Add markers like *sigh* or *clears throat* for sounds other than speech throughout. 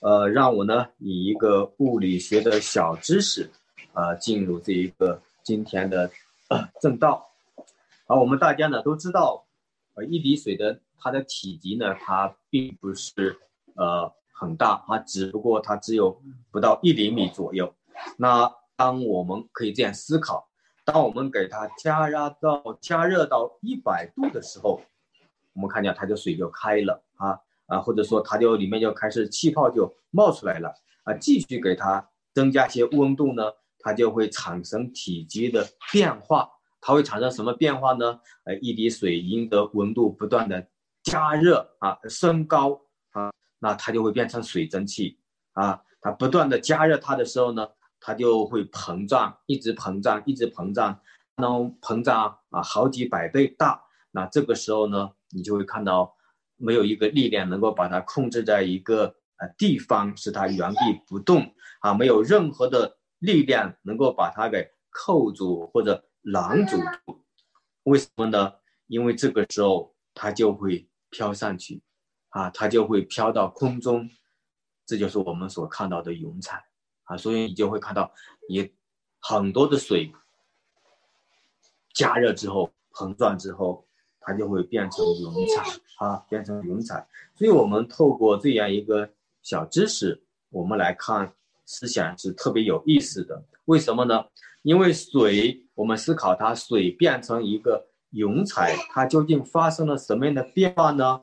呃，让我呢以一个物理学的小知识，呃，进入这一个今天的正道。好，我们大家呢都知道，呃，一滴水的它的体积呢，它并不是呃很大，它只不过它只有不到一厘米左右。那当我们可以这样思考，当我们给它加压到加热到一百度的时候。我们看见它的水就开了啊啊，或者说它就里面就开始气泡就冒出来了啊，继续给它增加些温度呢，它就会产生体积的变化。它会产生什么变化呢？呃，一滴水因的温度不断的加热啊升高啊，那它就会变成水蒸气啊。它不断的加热它的时候呢，它就会膨胀，一直膨胀，一直膨胀，能膨胀啊好几百倍大。那这个时候呢？你就会看到，没有一个力量能够把它控制在一个呃地方，使它原地不动啊，没有任何的力量能够把它给扣住或者拦住。为什么呢？因为这个时候它就会飘上去，啊，它就会飘到空中，这就是我们所看到的云彩啊。所以你就会看到，你很多的水加热之后膨胀之后。它就会变成云彩啊，变成云彩。所以，我们透过这样一个小知识，我们来看思想是特别有意思的。为什么呢？因为水，我们思考它，水变成一个云彩，它究竟发生了什么样的变化呢？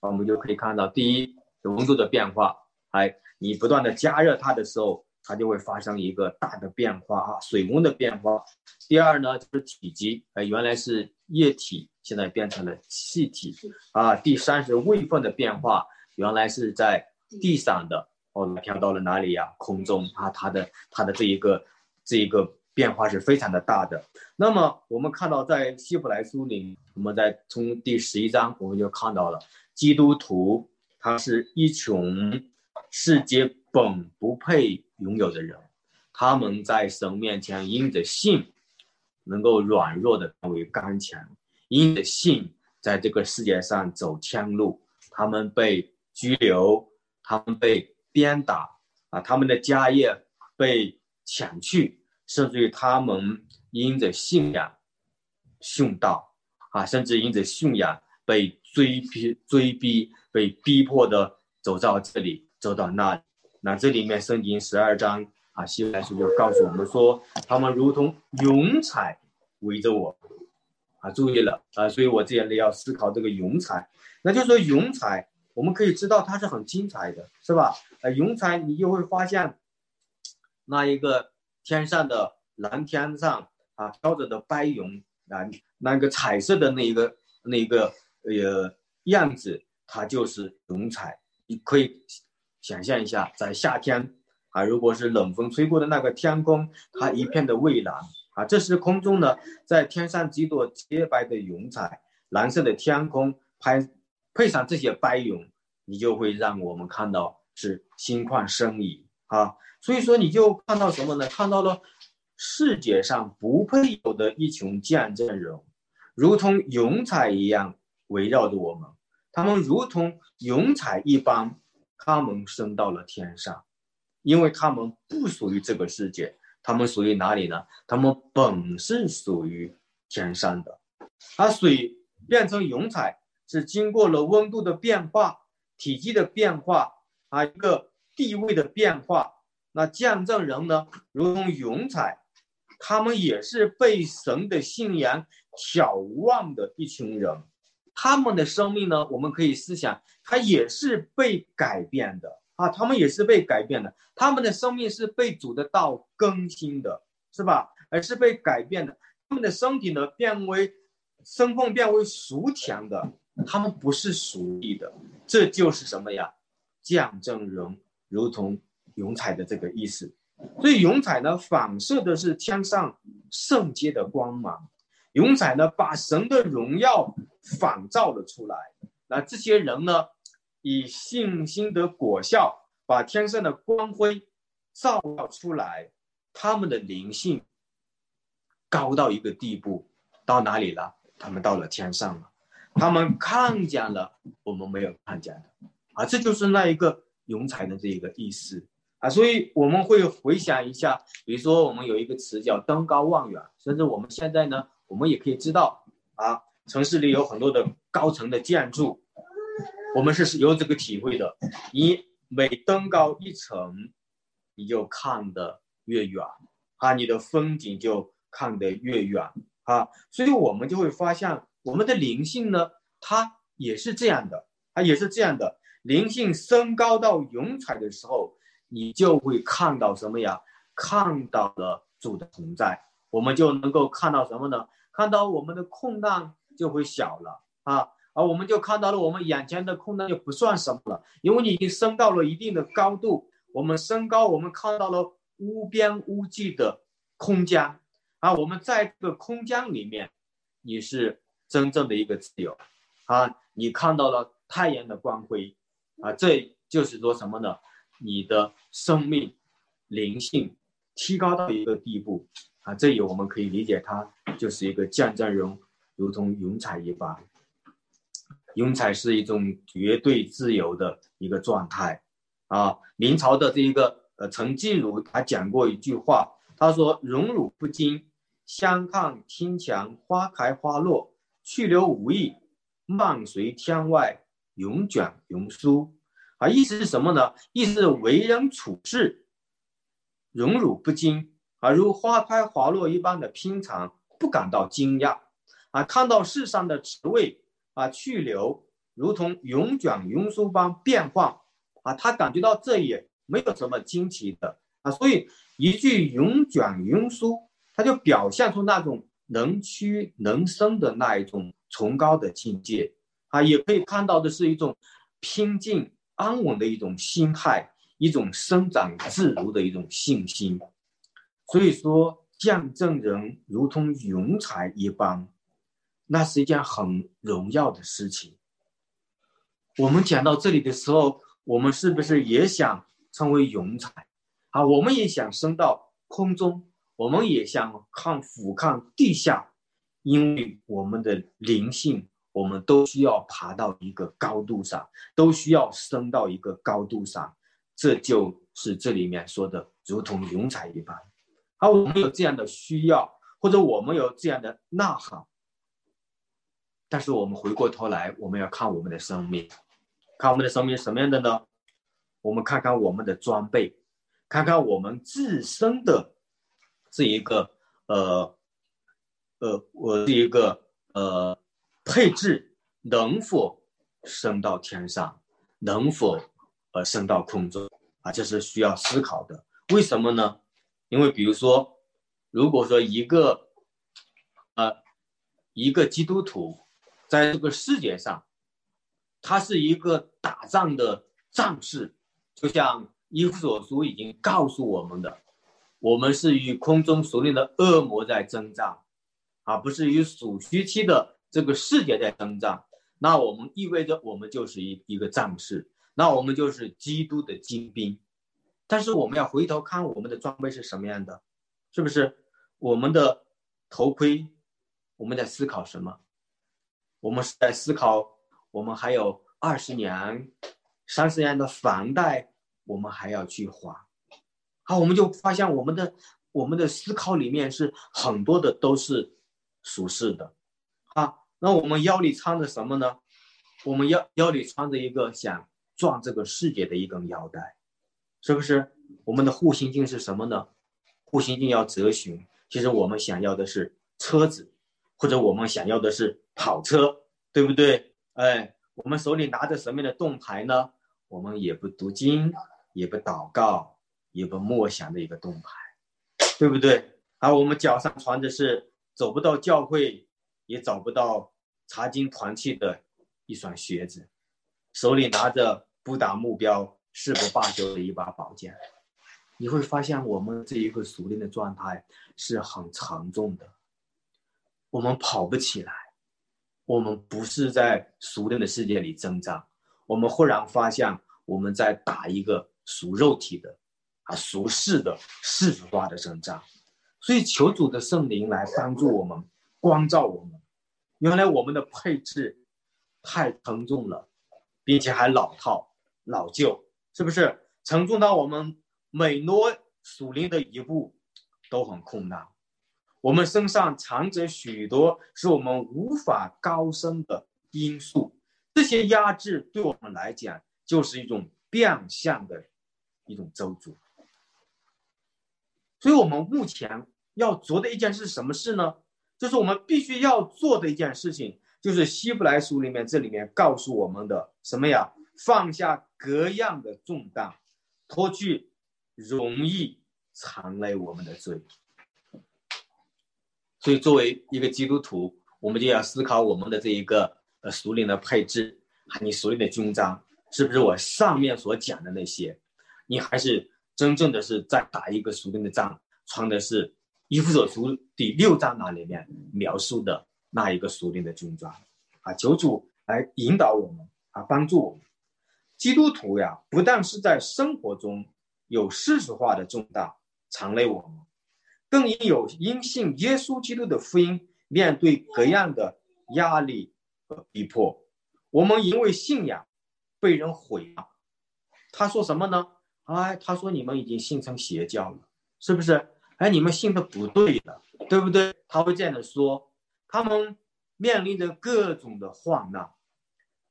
我们就可以看到，第一，温度的变化。哎，你不断的加热它的时候，它就会发生一个大的变化啊，水温的变化。第二呢，就是体积，哎，原来是液体。现在变成了气体啊！第三是位分的变化，原来是在地上的，哦，飘到了哪里呀？空中啊！它的它的这一个这一个变化是非常的大的。那么我们看到在希伯来书里，我们在从第十一章我们就看到了基督徒，他是一群世界本不配拥有的人，他们在神面前因着信，能够软弱的成为刚强。因着信，在这个世界上走天路，他们被拘留，他们被鞭打，啊，他们的家业被抢去，甚至于他们因着信仰殉道，啊，甚至因着信仰被追逼、追逼、被逼迫的走到这里，走到那里。那这里面圣经十二章啊，希伯来书就告诉我们说，他们如同云彩围着我。啊，注意了啊！所以我这里要思考这个云彩，那就说云彩，我们可以知道它是很精彩的，是吧？呃，云彩你就会发现，那一个天上的蓝天上啊飘着的白云啊，那个彩色的那一个那一个呃样子，它就是云彩。你可以想象一下，在夏天啊，如果是冷风吹过的那个天空，它一片的蔚蓝。啊，这是空中呢，在天上几朵洁白的云彩，蓝色的天空，拍配上这些白云，你就会让我们看到是心旷神怡啊。所以说，你就看到什么呢？看到了世界上不配有的一群见证人，如同云彩一样围绕着我们，他们如同云彩一般，他们升到了天上，因为他们不属于这个世界。他们属于哪里呢？他们本是属于天上的，而水变成云彩是经过了温度的变化、体积的变化啊，一个地位的变化。那见证人呢，如同云彩，他们也是被神的信仰眺望的一群人，他们的生命呢，我们可以思想，他也是被改变的。啊，他们也是被改变的，他们的生命是被主的道更新的，是吧？而是被改变的，他们的身体呢变为身份变为属天的，他们不是属地的，这就是什么呀？见证人如同云彩的这个意思。所以云彩呢反射的是天上圣洁的光芒，云彩呢把神的荣耀仿照了出来。那这些人呢？以信心的果效，把天上的光辉照耀出来。他们的灵性高到一个地步，到哪里了？他们到了天上了。他们看见了我们没有看见的啊！这就是那一个庸才的这一个意思啊。所以我们会回想一下，比如说我们有一个词叫登高望远，甚至我们现在呢，我们也可以知道啊，城市里有很多的高层的建筑，我们是有这个体会的。你每登高一层，你就看得越远啊，你的风景就看得越远啊。所以我们就会发现，我们的灵性呢，它也是这样的，它也是这样的。灵性升高到云彩的时候，你就会看到什么呀？看到了主的存在，我们就能够看到什么呢？看到我们的空难就会小了啊，而我们就看到了我们眼前的困难就不算什么了，因为你已经升到了一定的高度。我们升高，我们看到了无边无际的空间啊，我们在这个空间里面，你是真正的一个自由啊，你看到了太阳的光辉。啊，这就是说什么呢？你的生命灵性提高到一个地步啊，这里我们可以理解它就是一个见证人，如同云彩一般。庸才是一种绝对自由的一个状态啊。明朝的这一个呃陈静茹他讲过一句话，他说：“荣辱不惊，相看天墙，花开花落，去留无意，漫随天外。”永卷云舒，啊，意思是什么呢？意思是为人处事荣辱不惊，啊，如花开花落一般的平常，不感到惊讶，啊，看到世上的职位啊去留，如同永卷云舒般变化，啊，他感觉到这也没有什么惊奇的，啊，所以一句永卷云舒，他就表现出那种能屈能伸的那一种崇高的境界。啊，也可以看到的是一种平静安稳的一种心态，一种生长自如的一种信心。所以说，见证人如同云彩一般，那是一件很荣耀的事情。我们讲到这里的时候，我们是不是也想成为云彩？啊，我们也想升到空中，我们也想看俯瞰地下，因为我们的灵性。我们都需要爬到一个高度上，都需要升到一个高度上，这就是这里面说的如同云彩一般。而我们有这样的需要，或者我们有这样的呐喊，但是我们回过头来，我们要看我们的生命，看我们的生命什么样的呢？我们看看我们的装备，看看我们自身的这一个呃呃，我这一个呃。配置能否升到天上，能否呃升到空中啊？这是需要思考的。为什么呢？因为比如说，如果说一个呃一个基督徒在这个世界上，他是一个打仗的战士，就像伊夫所书已经告诉我们的，我们是与空中所领的恶魔在征战，而不是与属虚期的。这个世界在征战，那我们意味着我们就是一一个战士，那我们就是基督的精兵。但是我们要回头看我们的装备是什么样的，是不是？我们的头盔，我们在思考什么？我们是在思考我们还有二十年、三十年的房贷，我们还要去还。好，我们就发现我们的我们的思考里面是很多的都是属实的。啊，那我们腰里穿着什么呢？我们腰腰里穿着一个想撞这个世界的一根腰带，是不是？我们的护心镜是什么呢？护心镜要折寻，其实我们想要的是车子，或者我们想要的是跑车，对不对？哎，我们手里拿着什么样的盾牌呢？我们也不读经，也不祷告，也不默想的一个盾牌，对不对？而我们脚上穿的是走不到教会。也找不到查经团契的一双靴子，手里拿着不达目标誓不罢休的一把宝剑，你会发现我们这一个熟练的状态是很沉重的，我们跑不起来，我们不是在熟练的世界里挣扎，我们忽然发现我们在打一个熟肉体的啊俗世的世俗化的挣扎，所以求主的圣灵来帮助我们，光照我们。原来我们的配置太沉重了，并且还老套、老旧是不是？沉重到我们每挪属灵的一步都很困难。我们身上藏着许多是我们无法高升的因素，这些压制对我们来讲就是一种变相的一种咒诅。所以，我们目前要做的一件事是什么事呢？就是我们必须要做的一件事情，就是希伯来书里面这里面告诉我们的什么呀？放下各样的重担，脱去容易藏累我们的罪。所以，作为一个基督徒，我们就要思考我们的这一个呃属灵的配置，你属灵的军章是不是我上面所讲的那些？你还是？真正的是在打一个属灵的仗，穿的是《以弗所书》第六章那里面描述的那一个属灵的军装啊！求主来引导我们啊，帮助我们。基督徒呀，不但是在生活中有世俗化的重大常累我们，更应有因信耶稣基督的福音，面对各样的压力和逼迫。我们因为信仰被人毁了，他说什么呢？哎，他说你们已经信成邪教了，是不是？哎，你们信的不对了，对不对？他会这样的说，他们面临着各种的患难，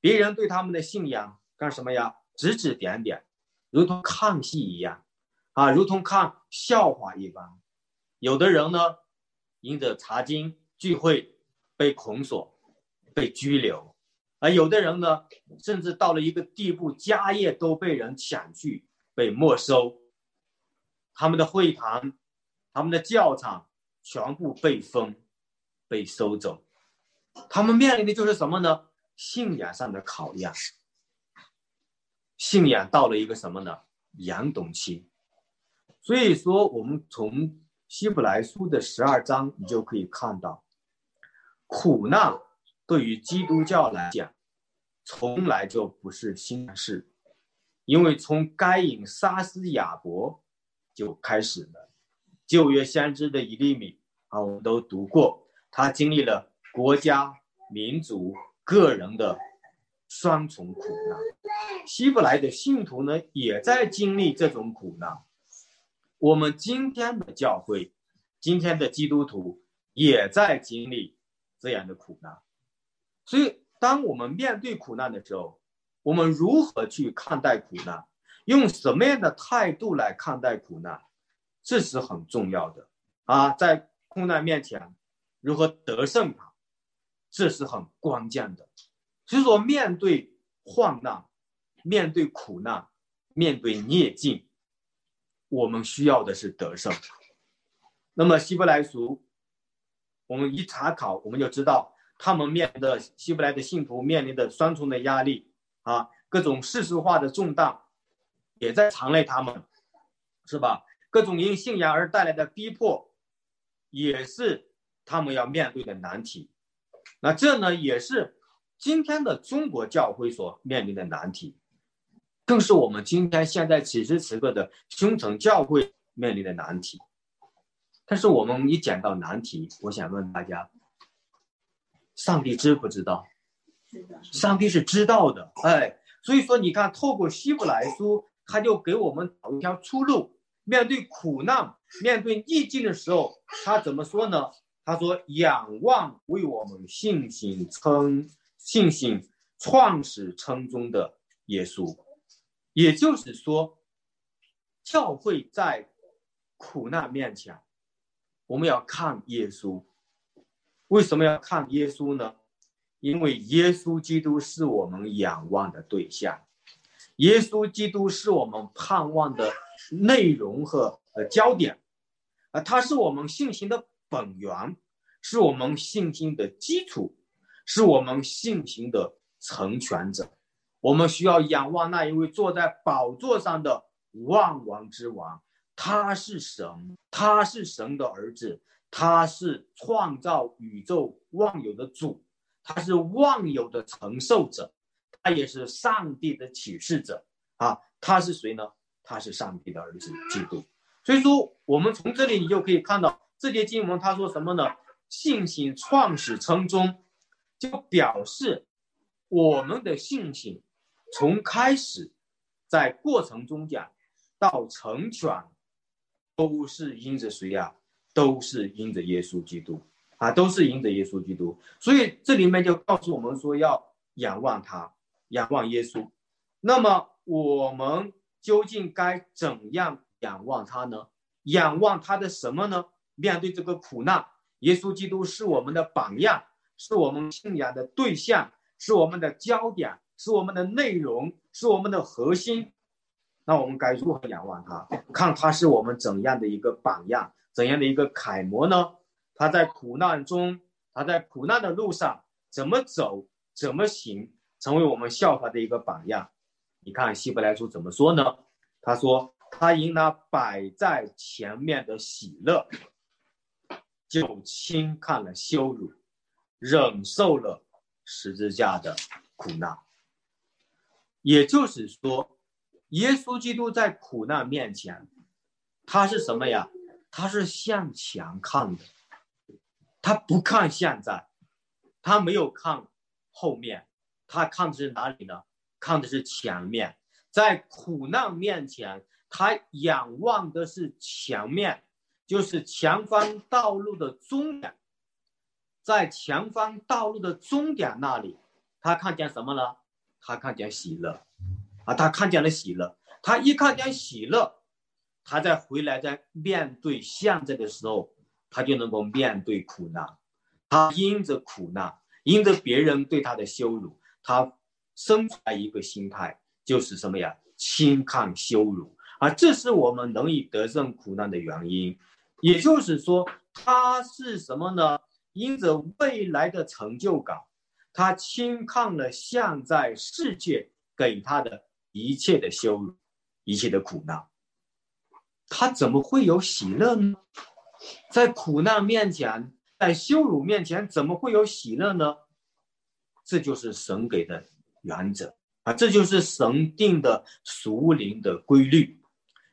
别人对他们的信仰干什么呀？指指点点，如同看戏一样，啊，如同看笑话一般。有的人呢，因着查经聚会被捆锁、被拘留，而有的人呢，甚至到了一个地步，家业都被人抢去。被没收，他们的会堂、他们的教场全部被封、被收走。他们面临的就是什么呢？信仰上的考验。信仰到了一个什么呢？严冬期。所以说，我们从希伯来书的十二章，你就可以看到，苦难对于基督教来讲，从来就不是新事。因为从该隐杀死亚伯就开始了，旧约先知的一粒米啊，我们都读过，他经历了国家、民族、个人的双重苦难。希伯来的信徒呢，也在经历这种苦难。我们今天的教会，今天的基督徒也在经历这样的苦难。所以，当我们面对苦难的时候，我们如何去看待苦难？用什么样的态度来看待苦难？这是很重要的啊！在苦难面前，如何得胜它，这是很关键的。所以说，面对患难、面对苦难、面对逆境，我们需要的是得胜。那么，希伯来书，我们一查考，我们就知道他们面临的希伯来的信徒面临的双重的压力。啊，各种世俗化的重担也在缠累他们，是吧？各种因信仰而带来的逼迫，也是他们要面对的难题。那这呢，也是今天的中国教会所面临的难题，更是我们今天现在此时此刻的兄城教会面临的难题。但是我们一讲到难题，我想问大家：上帝知不知道？上帝是知道的，哎，所以说你看，透过希伯来书，他就给我们找一条出路。面对苦难、面对逆境的时候，他怎么说呢？他说：“仰望为我们信心称信心创始称中的耶稣。”也就是说，教会在苦难面前，我们要看耶稣。为什么要看耶稣呢？因为耶稣基督是我们仰望的对象，耶稣基督是我们盼望的内容和呃焦点，啊，他是我们信心的本源，是我们信心的基础，是我们信心的成全者。我们需要仰望那一位坐在宝座上的万王之王，他是神，他是神的儿子，他是创造宇宙万有的主。他是万有的承受者，他也是上帝的启示者啊！他是谁呢？他是上帝的儿子基督。所以说，我们从这里你就可以看到这节经文，他说什么呢？信心创始成终，就表示我们的信心从开始在过程中讲到成全，都是因着谁呀？都是因着耶稣基督啊，都是因着耶稣基督。所以这里面就告诉我们说要仰望他，仰望耶稣。那么我们究竟该怎样仰望他呢？仰望他的什么呢？面对这个苦难，耶稣基督是我们的榜样，是我们信仰的对象，是我们的焦点，是我们的内容，是我们的核心。那我们该如何仰望他？看他是我们怎样的一个榜样，怎样的一个楷模呢？他在苦难中，他在苦难的路上怎么走，怎么行，成为我们效法的一个榜样。你看希伯来书怎么说呢？他说。他因那摆在前面的喜乐，就轻看了羞辱，忍受了十字架的苦难。也就是说，耶稣基督在苦难面前，他是什么呀？他是向前看的，他不看现在，他没有看后面，他看的是哪里呢？看的是前面，在苦难面前。他仰望的是前面，就是前方道路的终点，在前方道路的终点那里，他看见什么呢？他看见喜乐，啊，他看见了喜乐。他一看见喜乐，他在回来在面对现在的时候，他就能够面对苦难。他因着苦难，因着别人对他的羞辱，他生出来一个心态，就是什么呀？轻看羞辱。啊，这是我们能以得胜苦难的原因，也就是说，他是什么呢？因着未来的成就感，他轻看了现在世界给他的一切的羞辱，一切的苦难，他怎么会有喜乐呢？在苦难面前，在羞辱面前，怎么会有喜乐呢？这就是神给的原则啊，这就是神定的属灵的规律。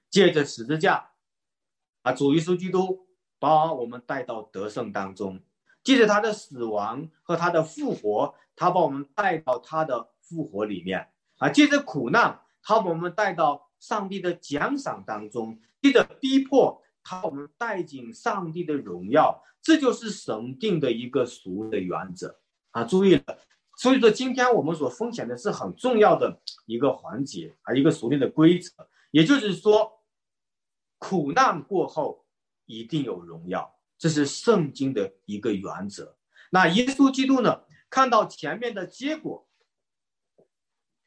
借着十字架，啊，主耶稣基督把我们带到得胜当中；借着他的死亡和他的复活，他把我们带到他的复活里面；啊，借着苦难，他把我们带到上帝的奖赏当中；借着逼迫，他把我们带进上帝的荣耀。这就是神定的一个俗的原则啊！注意了，所以说今天我们所分享的是很重要的一个环节啊，一个熟练的规则，也就是说。苦难过后一定有荣耀，这是圣经的一个原则。那耶稣基督呢？看到前面的结果，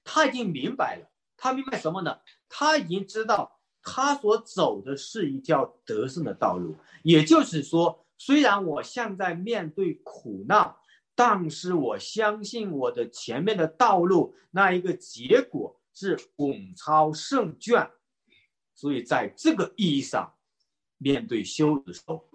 他已经明白了。他明白什么呢？他已经知道他所走的是一条得胜的道路。也就是说，虽然我现在面对苦难，但是我相信我的前面的道路那一个结果是稳操胜券。所以，在这个意义上，面对羞辱的时候，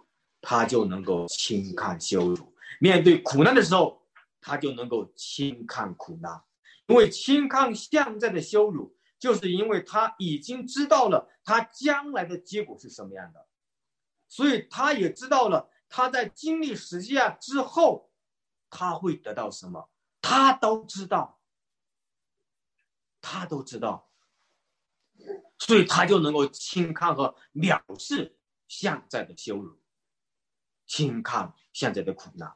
他就能够轻看羞辱；面对苦难的时候，他就能够轻看苦难。因为轻看现在的羞辱，就是因为他已经知道了他将来的结果是什么样的，所以他也知道了他在经历实践之后，他会得到什么，他都知道，他都知道。所以他就能够轻看和藐视现在的羞辱，轻看现在的苦难。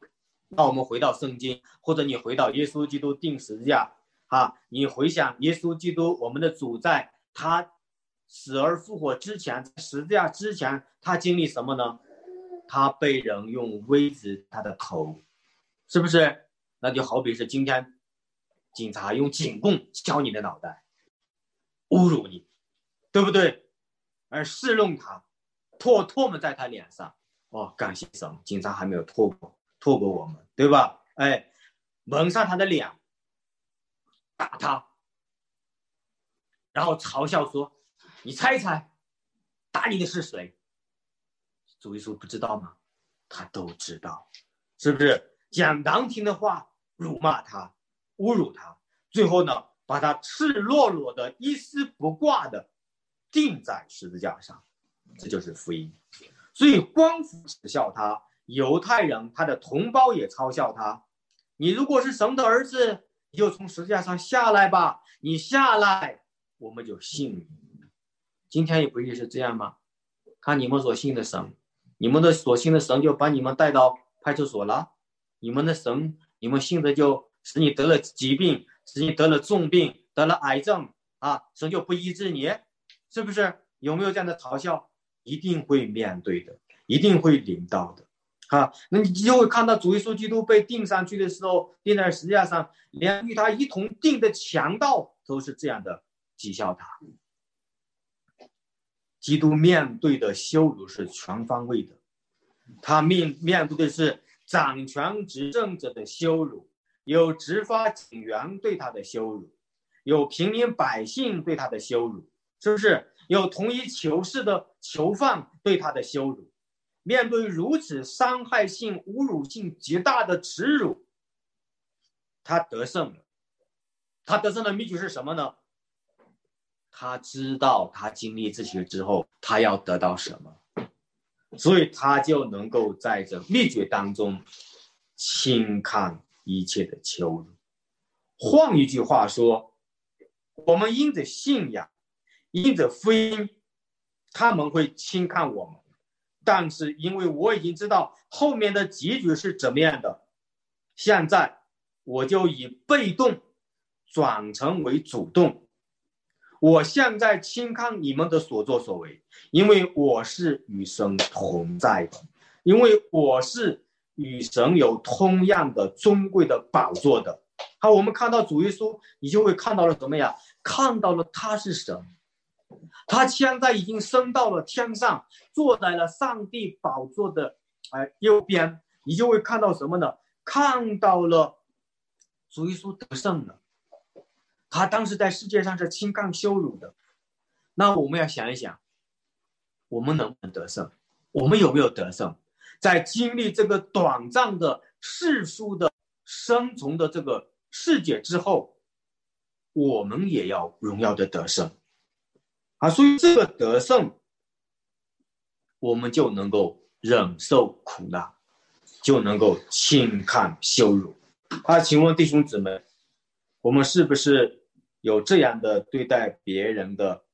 那我们回到圣经，或者你回到耶稣基督定十字架，啊，你回想耶稣基督，我们的主在他死而复活之前，十字架之前，他经历什么呢？他被人用威子他的头，是不是？那就好比是今天警察用警棍敲你的脑袋，侮辱你。对不对？而试弄他，唾唾沫在他脸上。哦，感谢神，警察还没有拖过，唾过我们，对吧？哎，蒙上他的脸，打他，然后嘲笑说：“你猜一猜，打你的是谁？”主耶稣不知道吗？他都知道，是不是？讲难听的话，辱骂他，侮辱他，最后呢，把他赤裸裸的、一丝不挂的。钉在十字架上，这就是福音。所以光复耻笑他，犹太人他的同胞也嘲笑他。你如果是神的儿子，你就从十字架上下来吧。你下来，我们就信你。今天也不也是这样吗？看你们所信的神，你们的所信的神就把你们带到派出所了。你们的神，你们信的就使你得了疾病，使你得了重病，得了癌症啊，神就不医治你，是不是？有没有这样的嘲笑？一定会面对的，一定会领到的。啊，那你就会看到主耶稣基督被钉上去的时候，钉在十字架上，连与他一同钉的强盗都是这样的讥笑他。基督面对的羞辱是全方位的，他面面对的是掌权执政者的羞辱，有执法警员对他的羞辱，有平民百姓对他的羞辱，是不是？有同一囚室的囚犯对他的羞辱。面对如此伤害性、侮辱性极大的耻辱，他得胜了。他得胜的秘诀是什么呢？他知道他经历这些之后，他要得到什么，所以他就能够在这秘诀当中轻看一切的羞辱。换一句话说，我们因着信仰，因着福音，他们会轻看我们。但是，因为我已经知道后面的结局是怎么样的，现在我就以被动转成为主动。我现在轻看你们的所作所为，因为我是与神同在的，因为我是与神有同样的尊贵的宝座的。好，我们看到主耶稣，你就会看到了什么呀？看到了他是神。他现在已经升到了天上，坐在了上帝宝座的哎右边，你就会看到什么呢？看到了主耶稣得胜了。他当时在世界上是轻看羞辱的。那我们要想一想，我们能不能得胜？我们有没有得胜？在经历这个短暂的世俗的生存的这个世界之后，我们也要荣耀的得胜。啊，所以这个得胜，我们就能够忍受苦难，就能够轻看羞辱。啊，请问弟兄姊妹，我们是不是有这样的对待别人的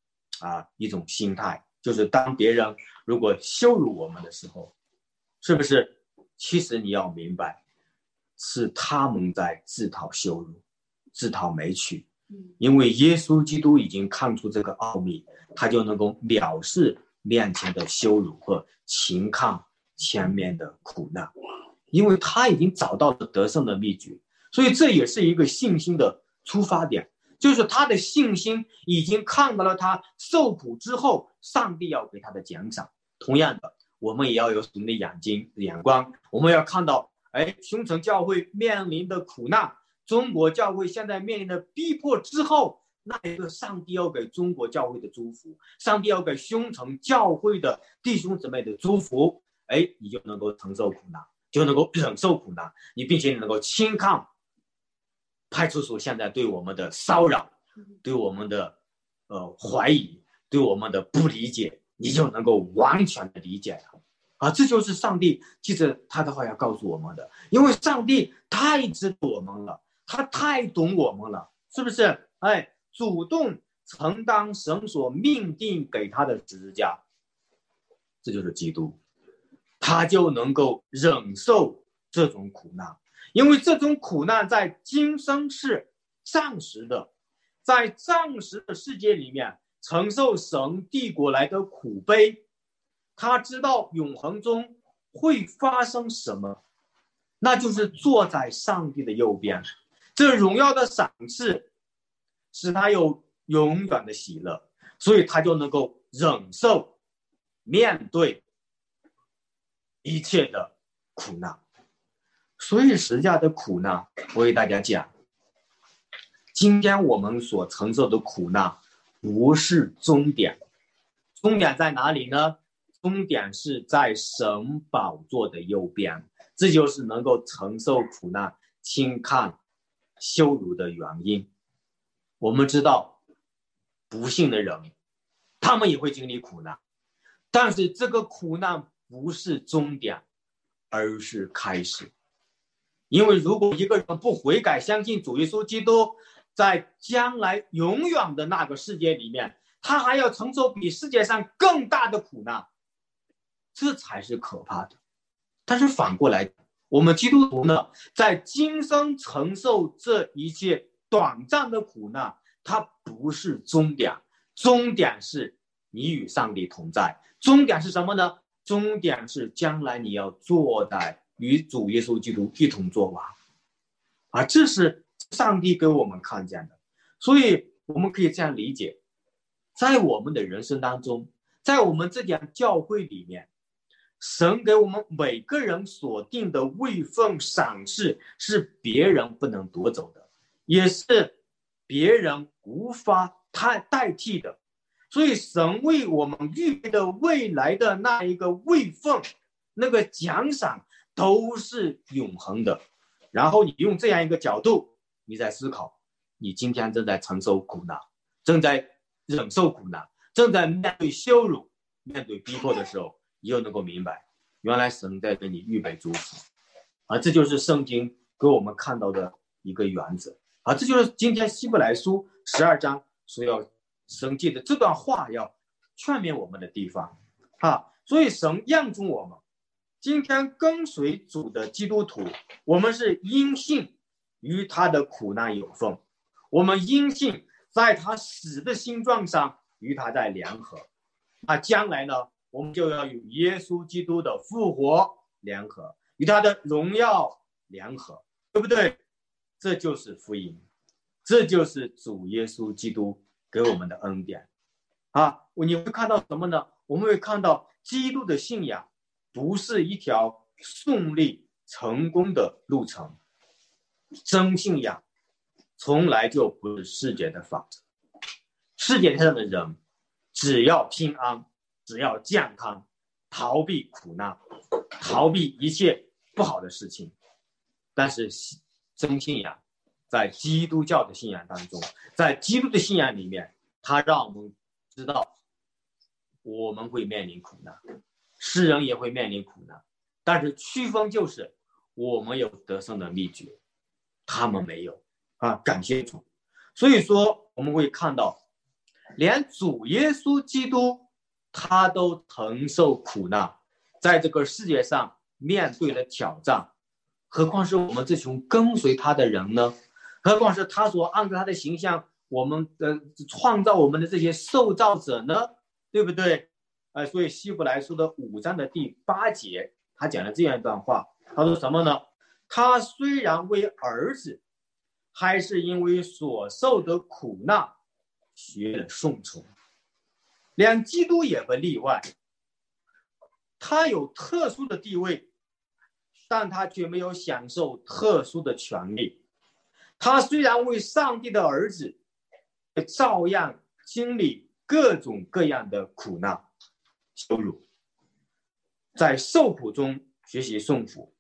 啊一种心态？就是当别人如果羞辱我们的时候，是不是其实你要明白，是他们在自讨羞辱，自讨没趣。因为耶稣基督已经看出这个奥秘。他就能够藐视面前的羞辱和情抗前面的苦难，因为他已经找到了得胜的秘诀，所以这也是一个信心的出发点，就是他的信心已经看到了他受苦之后，上帝要给他的奖赏。同样的，我们也要有我们的眼睛眼光，我们要看到，哎，兄城教会面临的苦难，中国教会现在面临的逼迫之后。那一个上帝要给中国教会的祝福，上帝要给兄城教会的弟兄姊妹的祝福，哎，你就能够承受苦难，就能够忍受苦难，你并且你能够轻抗派出所现在对我们的骚扰，对我们的呃怀疑，对我们的不理解，你就能够完全的理解了，啊，这就是上帝记着他的话要告诉我们的，因为上帝太知道我们了，他太懂我们了，是不是？哎。主动承担神所命定给他的十字架，这就是基督，他就能够忍受这种苦难，因为这种苦难在今生是暂时的，在暂时的世界里面承受神帝国来的苦悲，他知道永恒中会发生什么，那就是坐在上帝的右边，这荣耀的赏赐。使他有永远的喜乐，所以他就能够忍受面对一切的苦难。所以十架的苦难，我给大家讲，今天我们所承受的苦难不是终点，终点在哪里呢？终点是在神宝座的右边，这就是能够承受苦难、轻看羞辱的原因。我们知道，不幸的人，他们也会经历苦难，但是这个苦难不是终点，而是开始。因为如果一个人不悔改，相信主耶稣基督，在将来永远的那个世界里面，他还要承受比世界上更大的苦难，这才是可怕的。但是反过来，我们基督徒呢，在今生承受这一切短暂的苦难，它不是终点，终点是你与上帝同在。终点是什么呢？终点是将来你要坐在与主耶稣基督一同作王，啊，这是上帝给我们看见的。所以我们可以这样理解，在我们的人生当中，在我们这间教会里面。神给我们每个人所定的位分赏赐是别人不能夺走的，也是别人无法代代替的。所以，神为我们预备的未来的那一个位份，那个奖赏都是永恒的。然后，你用这样一个角度，你在思考，你今天正在承受苦难，正在忍受苦难，正在面对羞辱、面对逼迫的时候。你就能够明白，原来神在给你预备祝福，啊，这就是圣经给我们看到的一个原则，啊，这就是今天希伯来书十二章所要神记的这段话要劝勉我们的地方，啊，所以神验中我们，今天跟随主的基督徒，我们是因信与他的苦难有份，我们因信在他死的心状上与他在联合，那将来呢？我们就要与耶稣基督的复活联合，与他的荣耀联合，对不对？这就是福音，这就是主耶稣基督给我们的恩典啊！你会看到什么呢？我们会看到基督的信仰不是一条顺利成功的路程，真信仰从来就不是世界的法则。世界上的人只要平安。只要健康，逃避苦难，逃避一切不好的事情。但是真信仰，在基督教的信仰当中，在基督的信仰里面，他让我们知道，我们会面临苦难，世人也会面临苦难。但是区分就是，我们有得胜的秘诀，他们没有啊！感谢主。所以说，我们会看到，连主耶稣基督。他都承受苦难，在这个世界上面对了挑战，何况是我们这群跟随他的人呢？何况是他所按照他的形象，我们的创造我们的这些受造者呢？对不对？呃，所以希伯来书的五章的第八节，他讲了这样一段话，他说什么呢？他虽然为儿子，还是因为所受的苦难，学了顺从。连基督也不例外，他有特殊的地位，但他却没有享受特殊的权利。他虽然为上帝的儿子，照样经历各种各样的苦难、羞辱，在受苦中学习顺服。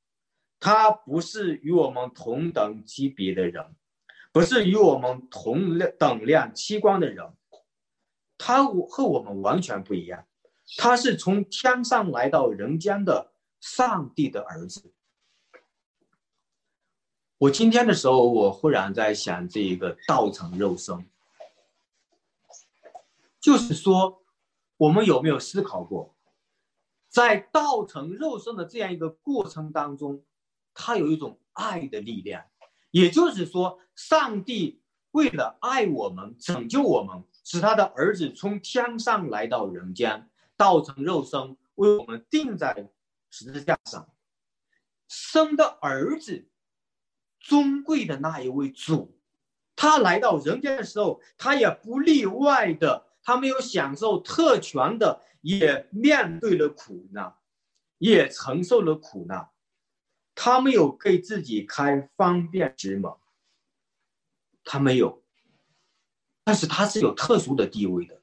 他不是与我们同等级别的人，不是与我们同等量器官的人。他和我们完全不一样，他是从天上来到人间的上帝的儿子。我今天的时候，我忽然在想这一个道成肉身，就是说，我们有没有思考过，在道成肉身的这样一个过程当中，它有一种爱的力量，也就是说，上帝为了爱我们，拯救我们。使他的儿子从天上来到人间，道成肉身，为我们定在十字架上。生的儿子，尊贵的那一位主，他来到人间的时候，他也不例外的，他没有享受特权的，也面对了苦难，也承受了苦难。他没有给自己开方便之门，他没有。但是他是有特殊的地位的，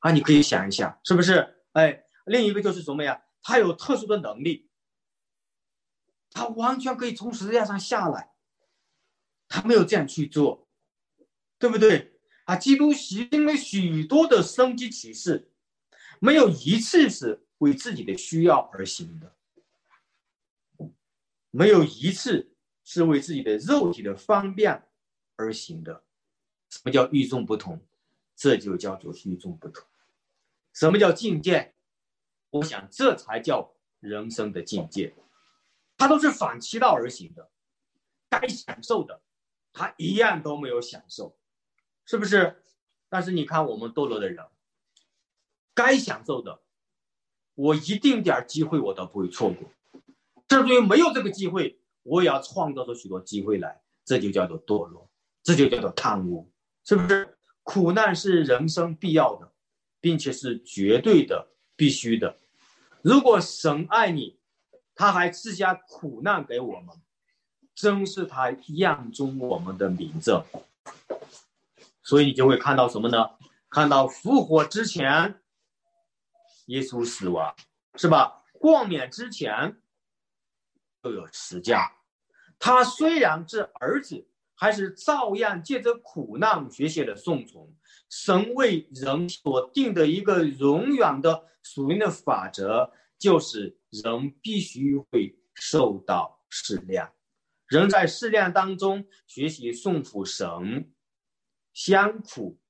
啊，你可以想一想，是不是？哎，另一个就是什么呀？他有特殊的能力，他完全可以从十字架上下来，他没有这样去做，对不对？啊，基督行了许多的生机启示，没有一次是为自己的需要而行的，没有一次是为自己的肉体的方便而行的。什么叫与众不同？这就叫做与众不同。什么叫境界？我想这才叫人生的境界。他都是反其道而行的，该享受的，他一样都没有享受，是不是？但是你看我们堕落的人，该享受的，我一丁点机会我都不会错过，甚至于没有这个机会，我也要创造出许多机会来，这就叫做堕落，这就叫做贪污，是不是？苦难是人生必要的，并且是绝对的、必须的。如果神爱你，他还赐下苦难给我们，真是他样中我们的名字。所以你就会看到什么呢？看到复活之前，耶稣死亡，是吧？冠冕之前，就有十架。他虽然是儿子，还是照样借着苦难学习了顺从。神为人所定的一个永远的属灵的法则。就是人必须会受到试炼，人在试炼当中学习顺服神，先苦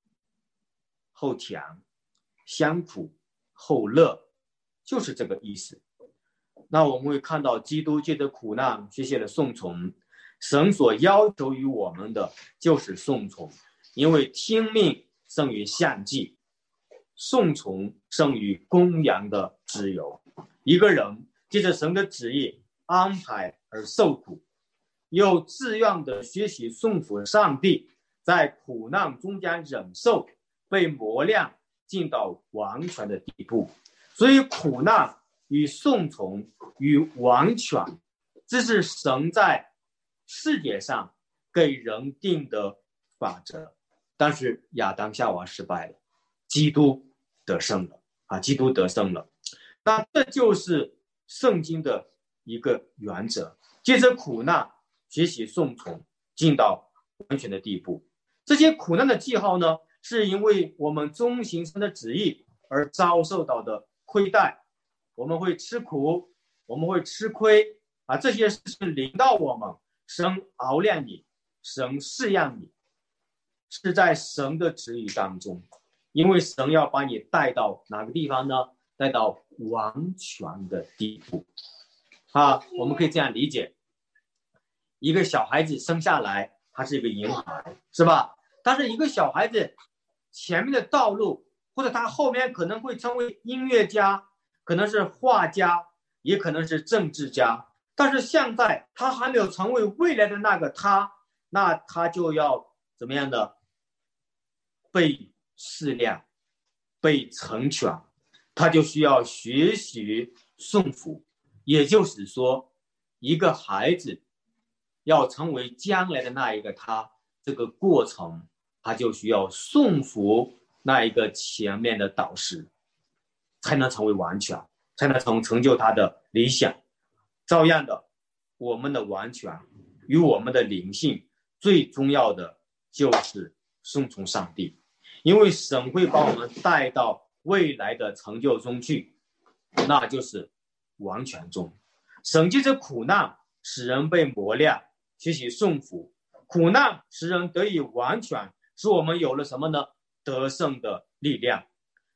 后甜，先苦后乐，就是这个意思。那我们会看到，基督借着苦难学习了顺从，神所要求于我们的就是顺从，因为听命胜于献祭，顺从胜于公羊的自由。一个人借着神的旨意安排而受苦，又自愿的学习顺服上帝，在苦难中间忍受，被磨练，进到完全的地步。所以，苦难与顺从与完全，这是神在世界上给人定的法则。但是亚当夏娃失败了，基督得胜了啊！基督得胜了。那这就是圣经的一个原则，借着苦难学习顺从，进到完全的地步。这些苦难的记号呢，是因为我们中行神的旨意而遭受到的亏待，我们会吃苦，我们会吃亏啊，这些是临到我们，神熬炼你，神试验你，是在神的旨意当中，因为神要把你带到哪个地方呢？带到完全的地步，啊，我们可以这样理解：一个小孩子生下来，他是一个婴孩，是吧？但是一个小孩子前面的道路，或者他后面可能会成为音乐家，可能是画家，也可能是政治家。但是现在他还没有成为未来的那个他，那他就要怎么样的被试炼，被成全。他就需要学习顺服，也就是说，一个孩子要成为将来的那一个他，这个过程他就需要顺服那一个前面的导师，才能成为完全，才能成成就他的理想。照样的，我们的完全与我们的灵性最重要的就是顺从上帝，因为神会把我们带到。未来的成就中去，那就是完全中。神借着苦难使人被磨练，学习顺服；苦难使人得以完全，使我们有了什么呢？得胜的力量。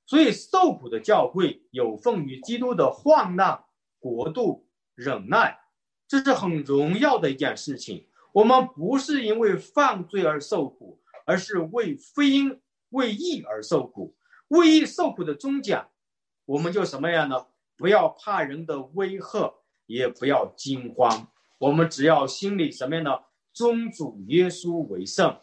所以受苦的教会有奉于基督的患难、国度、忍耐，这是很荣耀的一件事情。我们不是因为犯罪而受苦，而是为福音、为义而受苦。为义受苦的中奖，我们就什么样呢？不要怕人的威吓，也不要惊慌。我们只要心里什么样的尊主耶稣为圣。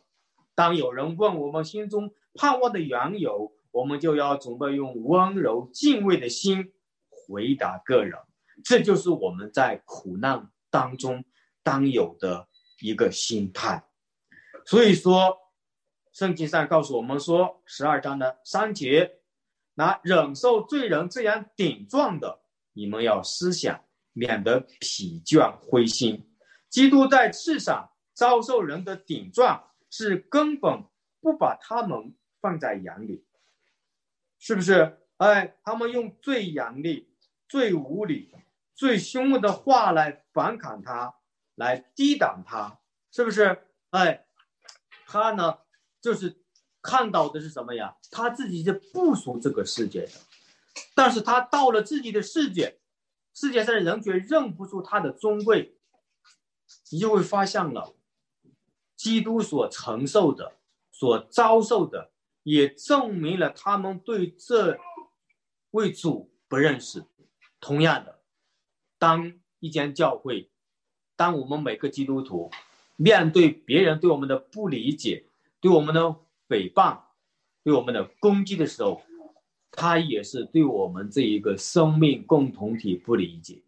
当有人问我们心中盼望的缘由，我们就要准备用温柔敬畏的心回答个人。这就是我们在苦难当中当有的一个心态。所以说。圣经上告诉我们说，十二章的三节，那忍受罪人这样顶撞的，你们要思想，免得疲倦灰心。基督在世上遭受人的顶撞，是根本不把他们放在眼里，是不是？哎，他们用最严厉、最无理、最凶恶的话来反抗他，来抵挡他，是不是？哎。他呢就是看到的是什么呀？他自己是不属这个世界的，但是他到了自己的世界，世界上的人却认不出他的尊贵，你就会发现了，基督所承受的、所遭受的，也证明了他们对这位主不认识。同样的，当一间教会，当我们每个基督徒面对别人对我们的不理解、对我们的诽谤、对我们的攻击的时候，他也是对我们这一个生命共同体不理解，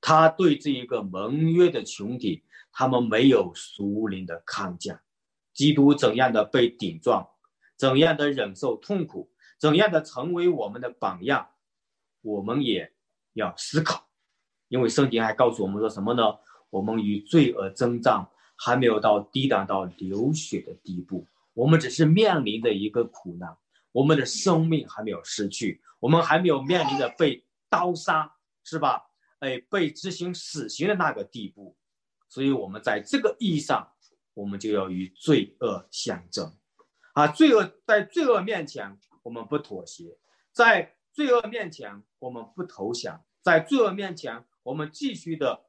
他对这一个盟约的群体，他们没有属灵的看见。基督怎样的被顶撞，怎样的忍受痛苦，怎样的成为我们的榜样，我们也。要思考，因为圣经还告诉我们说什么呢？我们与罪恶征战还没有到抵挡到流血的地步，我们只是面临着一个苦难，我们的生命还没有失去，我们还没有面临着被刀杀，是吧？哎，被执行死刑的那个地步，所以，我们在这个意义上，我们就要与罪恶相争，啊，罪恶在罪恶面前，我们不妥协，在。罪恶面前，我们不投降；在罪恶面前，我们继续的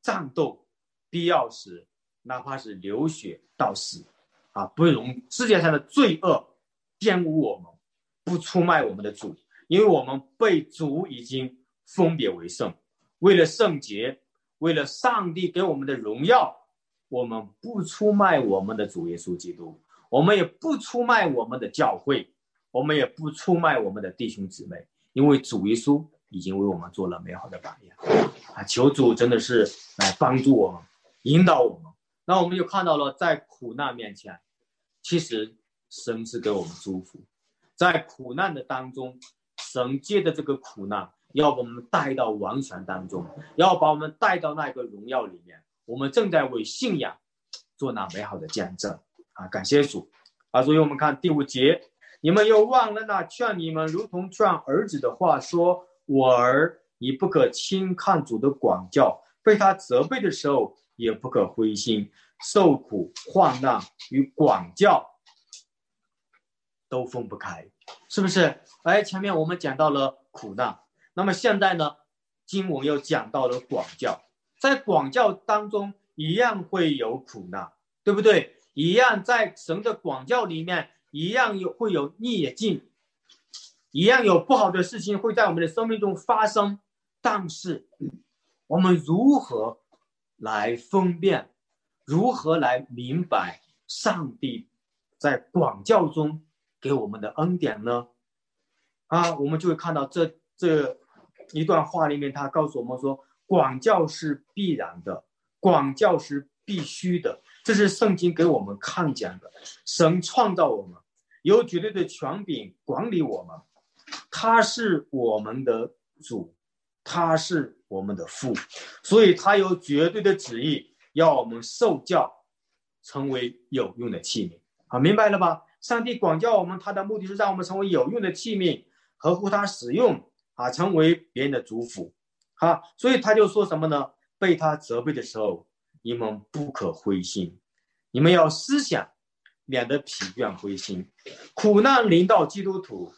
战斗，必要时哪怕是流血到死，啊，不容世界上的罪恶玷污我们，不出卖我们的主，因为我们被主已经分别为圣。为了圣洁，为了上帝给我们的荣耀，我们不出卖我们的主耶稣基督，我们也不出卖我们的教会。我们也不出卖我们的弟兄姊妹，因为主耶稣已经为我们做了美好的榜样啊！求主真的是来帮助我们，引导我们。那我们就看到了，在苦难面前，其实神是给我们祝福。在苦难的当中，神借的这个苦难，要把我们带到完全当中，要把我们带到那个荣耀里面。我们正在为信仰做那美好的见证啊！感谢主啊！所以我们看第五节。你们又忘了那劝你们如同劝儿子的话，说：“我儿，你不可轻看主的管教，被他责备的时候，也不可灰心。受苦患难与管教都分不开，是不是？哎，前面我们讲到了苦难，那么现在呢？经文又讲到了管教，在管教当中一样会有苦难，对不对？一样在神的管教里面。一样有会有逆境，一样有不好的事情会在我们的生命中发生，但是我们如何来分辨，如何来明白上帝在广教中给我们的恩典呢？啊，我们就会看到这这一段话里面，他告诉我们说，广教是必然的，广教是必须的，这是圣经给我们看见的，神创造我们。有绝对的权柄管理我们，他是我们的主，他是我们的父，所以他有绝对的旨意要我们受教，成为有用的器皿。好，明白了吧？上帝管教我们，他的目的是让我们成为有用的器皿，合乎他使用啊，成为别人的主辅。好，所以他就说什么呢？被他责备的时候，你们不可灰心，你们要思想。免得疲倦灰心，苦难临到基督徒，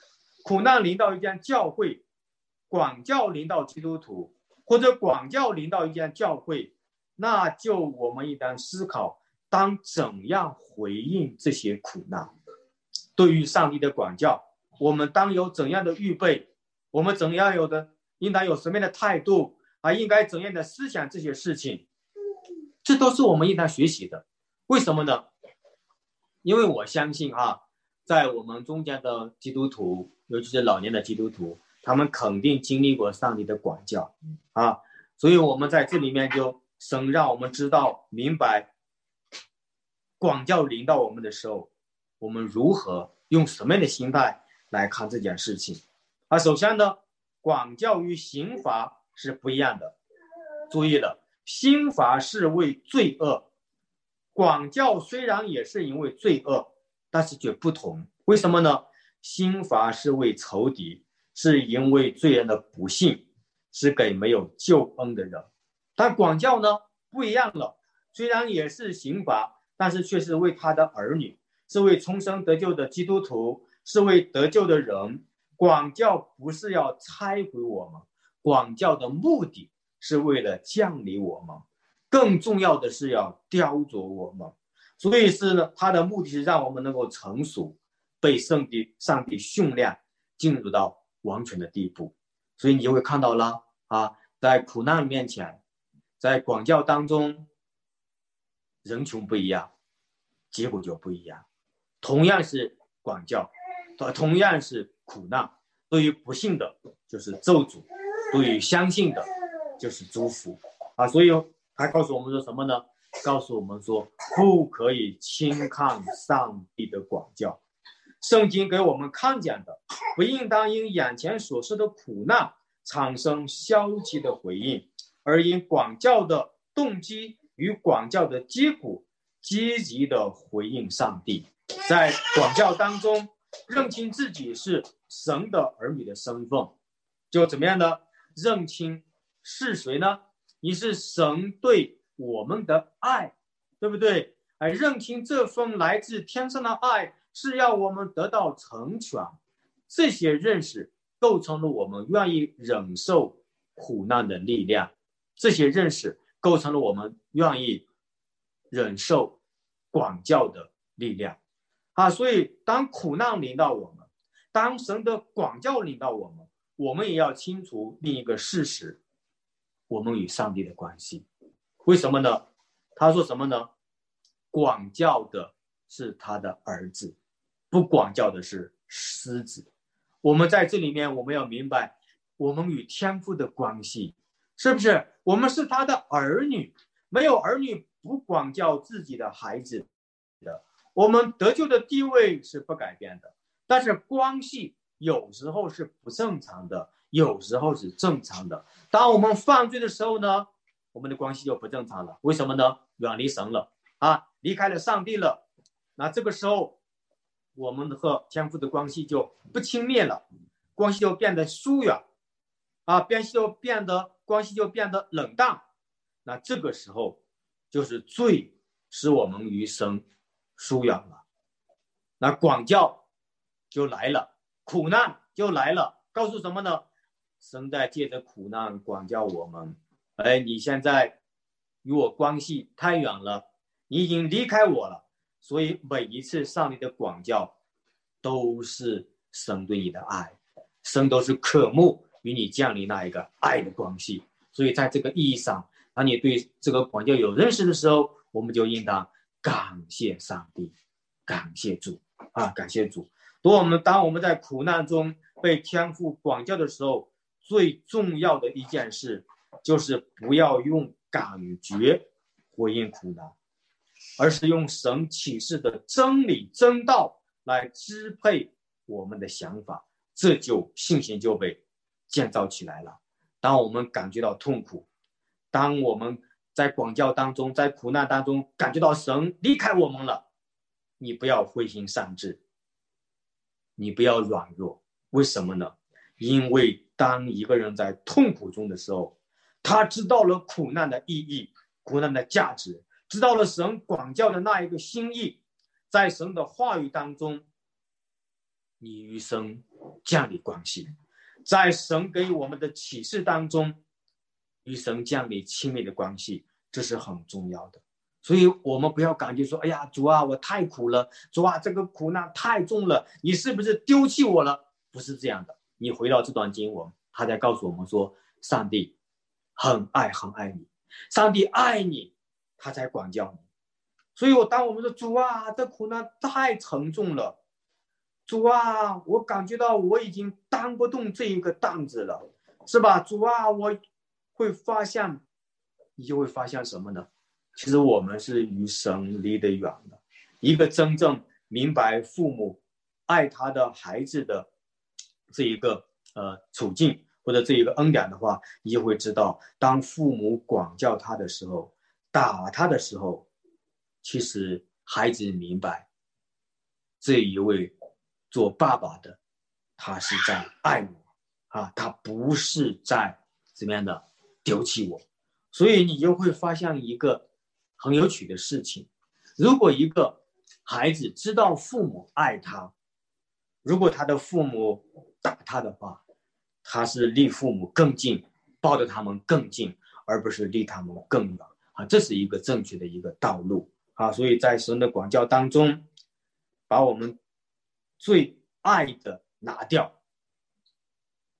苦难临到一间教会，广教临到基督徒，或者广教临到一间教会，那就我们应当思考，当怎样回应这些苦难？对于上帝的管教，我们当有怎样的预备？我们怎样有的应当有什么样的态度？啊，应该怎样的思想这些事情？这都是我们应当学习的。为什么呢？因为我相信啊，在我们中间的基督徒，尤其是老年的基督徒，他们肯定经历过上帝的管教啊，所以我们在这里面就神让我们知道明白，管教临到我们的时候，我们如何用什么样的心态来看这件事情啊？首先呢，管教与刑罚是不一样的，注意了，刑罚是为罪恶。广教虽然也是因为罪恶，但是却不同。为什么呢？心罚是为仇敌，是因为罪人的不幸，是给没有救恩的人。但广教呢不一样了，虽然也是刑罚，但是却是为他的儿女，是为重生得救的基督徒，是为得救的人。广教不是要拆毁我们，广教的目的是为了降临我们，更重要的是要雕琢我们。所以是呢，他的目的是让我们能够成熟，被上帝上帝训练，进入到完全的地步。所以你就会看到了啊，在苦难面前，在广教当中，人群不一样，结果就不一样。同样是广教，同样是苦难，对于不幸的就是咒诅，对于相信的就是祝福啊。所以他告诉我们说什么呢？告诉我们说，不可以轻看上帝的广教。圣经给我们看见的，不应当因眼前所受的苦难产生消极的回应，而因广教的动机与广教的结果，积极的回应上帝。在广教当中，认清自己是神的儿女的身份，就怎么样呢？认清是谁呢？你是神对我们的爱，对不对？哎，认清这份来自天上的爱。是要我们得到成全，这些认识构成了我们愿意忍受苦难的力量，这些认识构成了我们愿意忍受管教的力量啊！所以，当苦难临到我们，当神的管教临到我们，我们也要清楚另一个事实：我们与上帝的关系。为什么呢？他说什么呢？管教的是他的儿子。不管教的是狮子，我们在这里面，我们要明白，我们与天父的关系，是不是？我们是他的儿女，没有儿女不管教自己的孩子的。我们得救的地位是不改变的，但是关系有时候是不正常的，有时候是正常的。当我们犯罪的时候呢，我们的关系就不正常了。为什么呢？远离神了啊，离开了上帝了。那这个时候。我们和天父的关系就不亲密了，关系就变得疏远，啊，关系就变得关系就变得冷淡。那这个时候，就是罪使我们余生疏远了。那广教就来了，苦难就来了。告诉什么呢？神在借着苦难管教我们。哎，你现在与我关系太远了，你已经离开我了。所以每一次上帝的管教，都是神对你的爱，神都是渴慕与你降临那一个爱的关系。所以在这个意义上，当你对这个管教有认识的时候，我们就应当感谢上帝，感谢主啊，感谢主。当我们当我们在苦难中被天父管教的时候，最重要的一件事就是不要用感觉回应苦难。而是用神启示的真理真道来支配我们的想法，这就信心就被建造起来了。当我们感觉到痛苦，当我们在广教当中，在苦难当中感觉到神离开我们了，你不要灰心丧志，你不要软弱。为什么呢？因为当一个人在痛苦中的时候，他知道了苦难的意义，苦难的价值。知道了神广教的那一个心意，在神的话语当中，你与神建立关系，在神给我们的启示当中，与神建立亲密的关系，这是很重要的。所以，我们不要感觉说：“哎呀，主啊，我太苦了，主啊，这个苦难太重了，你是不是丢弃我了？”不是这样的。你回到这段经文，他在告诉我们说：“上帝很爱很爱你，上帝爱你。”他才管教你，所以我当我们说主啊，这苦难太沉重了，主啊，我感觉到我已经担不动这一个担子了，是吧？主啊，我会发现，你就会发现什么呢？其实我们是与神离得远的。一个真正明白父母爱他的孩子的这一个呃处境或者这一个恩典的话，你就会知道，当父母管教他的时候。打他的时候，其实孩子明白，这一位做爸爸的，他是在爱我啊，他不是在怎么样的丢弃我。所以你就会发现一个很有趣的事情：如果一个孩子知道父母爱他，如果他的父母打他的话，他是离父母更近，抱着他们更近，而不是离他们更远啊！这是一个正确的一个道路啊！所以在神的管教当中，把我们最爱的拿掉，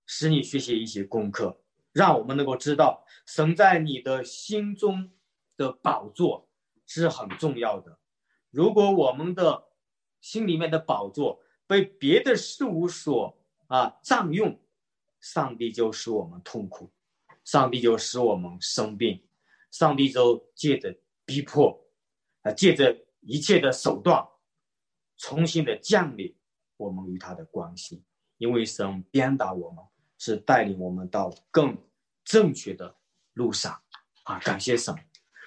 使你学习一些功课，让我们能够知道神在你的心中的宝座是很重要的。如果我们的心里面的宝座被别的事物所啊占用，上帝就使我们痛苦，上帝就使我们生病，上帝就借着逼迫，啊，借着一切的手段，重新的降临我们与他的关系。因为神鞭打我们，是带领我们到更正确的路上啊！感谢神，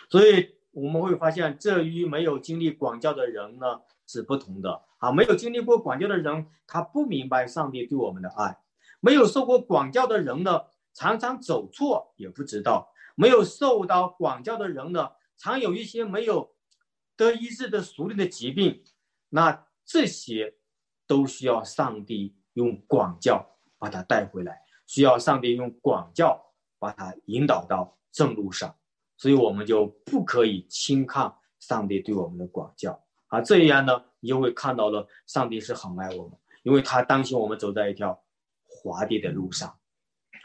所以。我们会发现，这与没有经历管教的人呢是不同的啊。没有经历过管教的人，他不明白上帝对我们的爱；没有受过管教的人呢，常常走错也不知道；没有受到管教的人呢，常有一些没有得医治的熟练的疾病。那这些都需要上帝用管教把他带回来，需要上帝用管教把他引导到正路上。所以我们就不可以轻看上帝对我们的管教啊，这样呢，你就会看到了上帝是很爱我们，因为他担心我们走在一条滑跌的路上，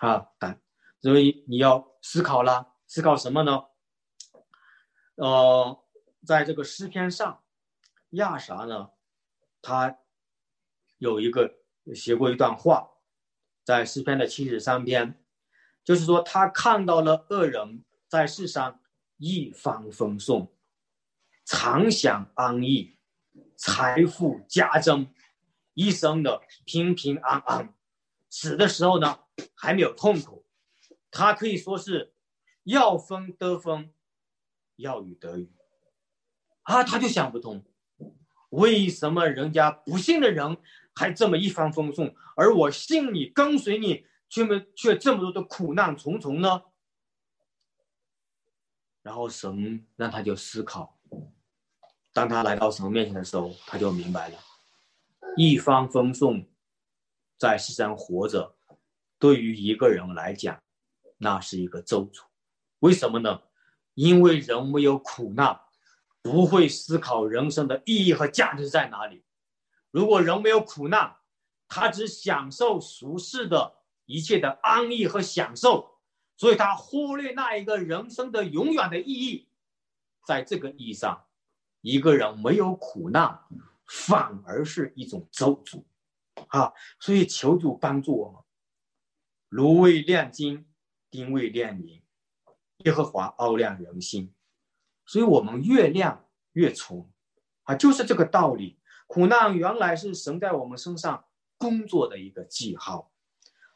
啊，但所以你要思考了，思考什么呢？呃，在这个诗篇上，亚啥呢？他有一个写过一段话，在诗篇的七十三篇，就是说他看到了恶人。在世上一帆风顺，常享安逸，财富加增，一生的平平安安。死的时候呢，还没有痛苦。他可以说是要风得风，要雨得雨。啊，他就想不通，为什么人家不信的人还这么一帆风顺，而我信你跟随你，却没却这么多的苦难重重呢？然后神让他就思考，当他来到神面前的时候，他就明白了，一帆风顺，在世上活着，对于一个人来讲，那是一个咒诅。为什么呢？因为人没有苦难，不会思考人生的意义和价值在哪里。如果人没有苦难，他只享受俗世的一切的安逸和享受。所以他忽略那一个人生的永远的意义，在这个意义上，一个人没有苦难，反而是一种咒诅，啊！所以求主帮助我们，芦苇炼金，丁未炼银，耶和华奥亮人心，所以我们越亮越纯，啊，就是这个道理。苦难原来是神在我们身上工作的一个记号，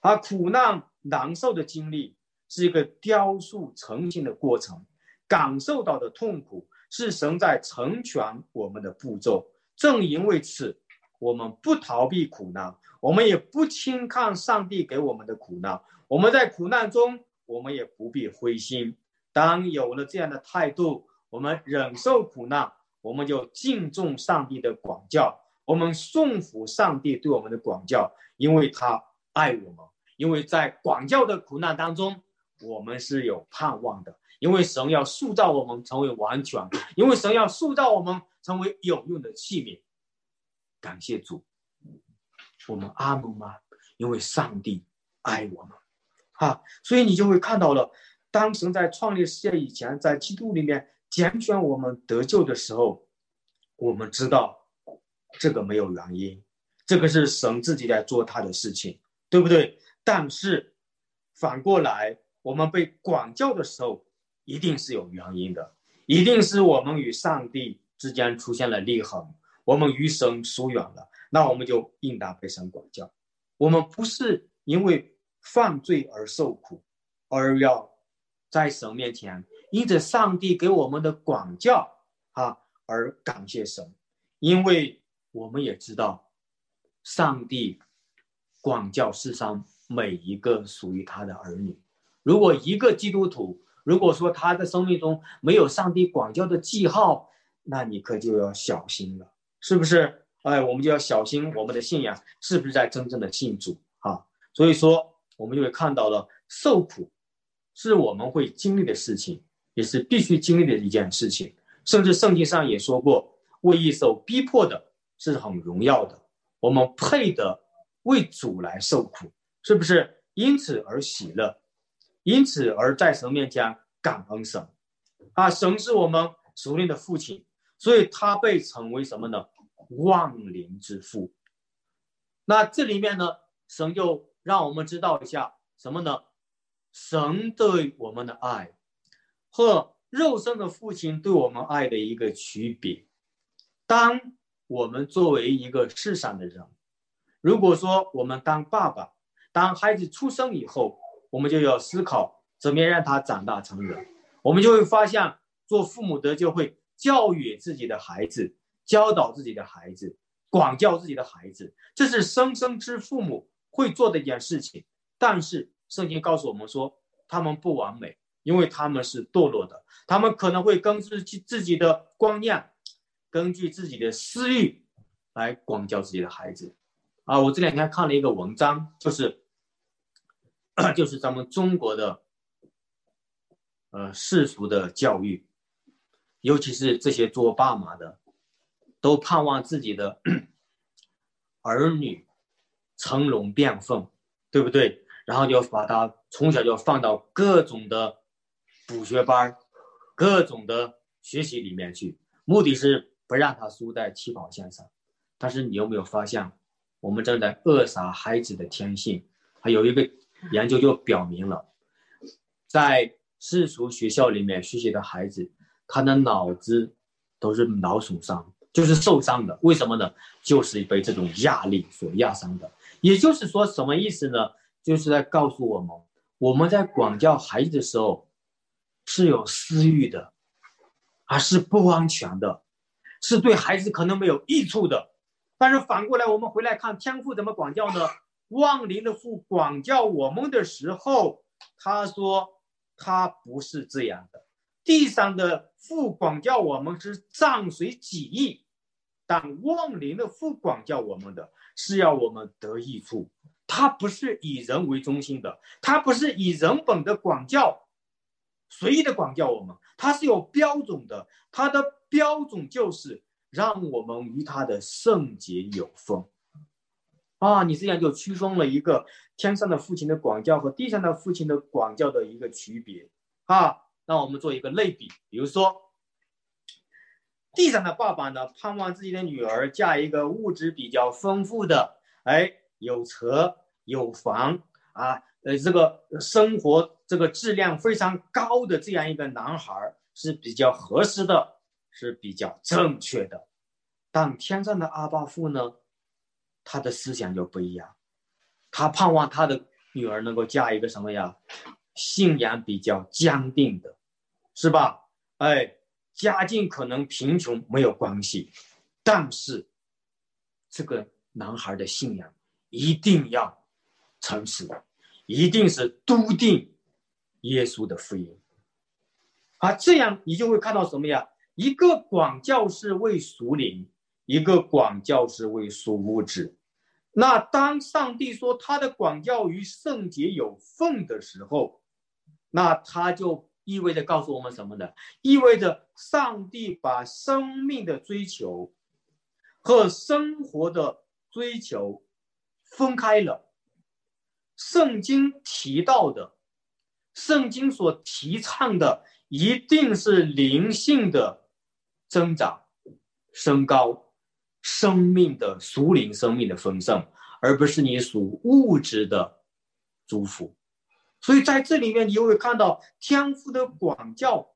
而苦难难受的经历。是一个雕塑成型的过程，感受到的痛苦是神在成全我们的步骤。正因为此，我们不逃避苦难，我们也不轻看上帝给我们的苦难。我们在苦难中，我们也不必灰心。当有了这样的态度，我们忍受苦难，我们就敬重上帝的管教，我们顺服上帝对我们的管教，因为他爱我们。因为在管教的苦难当中。我们是有盼望的，因为神要塑造我们成为完全，因为神要塑造我们成为有用的器皿。感谢主，我们阿门吗？因为上帝爱我们，啊，所以你就会看到了，当神在创立世界以前，在基督里面拣选我们得救的时候，我们知道这个没有原因，这个是神自己在做他的事情，对不对？但是反过来。我们被管教的时候，一定是有原因的，一定是我们与上帝之间出现了裂痕，我们与神疏远了，那我们就应当被神管教。我们不是因为犯罪而受苦，而要在神面前因着上帝给我们的管教啊而感谢神，因为我们也知道，上帝管教世上每一个属于他的儿女。如果一个基督徒，如果说他的生命中没有上帝管教的记号，那你可就要小心了，是不是？哎，我们就要小心我们的信仰是不是在真正的信主啊？所以说，我们就会看到了受苦是我们会经历的事情，也是必须经历的一件事情。甚至圣经上也说过，为义受逼迫的是很荣耀的，我们配得为主来受苦，是不是？因此而喜乐，因此而在神面前感恩神啊！神是我们属灵的父亲，所以他被称为什么呢？万灵之父。那这里面呢，神就让我们知道一下什么呢？神对我们的爱和肉身的父亲对我们爱的一个区别。当我们作为一个世上的人，如果说我们当爸爸，当孩子出生以后，我们就要思考怎么样让他长大成人。我们就会发现，做父母的就会教育自己的孩子。教导自己的孩子，管教自己的孩子，这是生生之父母会做的一件事情。但是圣经告诉我们说，他们不完美，因为他们是堕落的，他们可能会根据自己的观念，根据自己的私欲来管教自己的孩子。啊，我这两天看了一个文章，就是就是咱们中国的呃世俗的教育，尤其是这些做爸妈的。都盼望自己的 *clears throat* 儿女成龙变凤，对不对？然后就把他从小就放到各种的补学班各种的学习里面去，目的是不让他输在起跑线上。但是你有没有发现，我们正在扼杀孩子的天性？还有一个研究就表明了，在世俗学校里面学习的孩子，他的脑子都是脑损伤。就是受伤的，为什么呢？就是被这种压力所压伤的。也就是说，什么意思呢？就是在告诉我们，我们在管教孩子的时候是有私欲的，而是不安全的，是对孩子可能没有益处的。但是反过来，我们回来看天父怎么管教呢？望灵的父管教我们的时候，他说他不是这样的。地上的父管教我们是仗随己意，但望灵的父管教我们的是要我们得益处。他不是以人为中心的，他不是以人本的管教，随意的管教我们，他是有标准的。他的标准就是让我们与他的圣洁有分。啊，你这样就区分了一个天上的父亲的管教和地上的父亲的管教的一个区别啊。那我们做一个类比，比如说，地上的爸爸呢，盼望自己的女儿嫁一个物质比较丰富的，哎，有车有房啊，呃，这个生活这个质量非常高的这样一个男孩是比较合适的，是比较正确的。但天上的阿爸父呢，他的思想就不一样，他盼望他的女儿能够嫁一个什么呀？信仰比较坚定的。是吧？哎，家境可能贫穷没有关系，但是这个男孩的信仰一定要诚实，一定是笃定耶稣的福音。啊，这样你就会看到什么呀？一个管教是为属灵，一个管教是为属物质。那当上帝说他的管教与圣洁有份的时候，那他就。意味着告诉我们什么呢？意味着上帝把生命的追求和生活的追求分开了。圣经提到的，圣经所提倡的，一定是灵性的增长、升高，生命的属灵生命的丰盛，而不是你属物质的祝福。所以在这里面，你会看到天父的管教，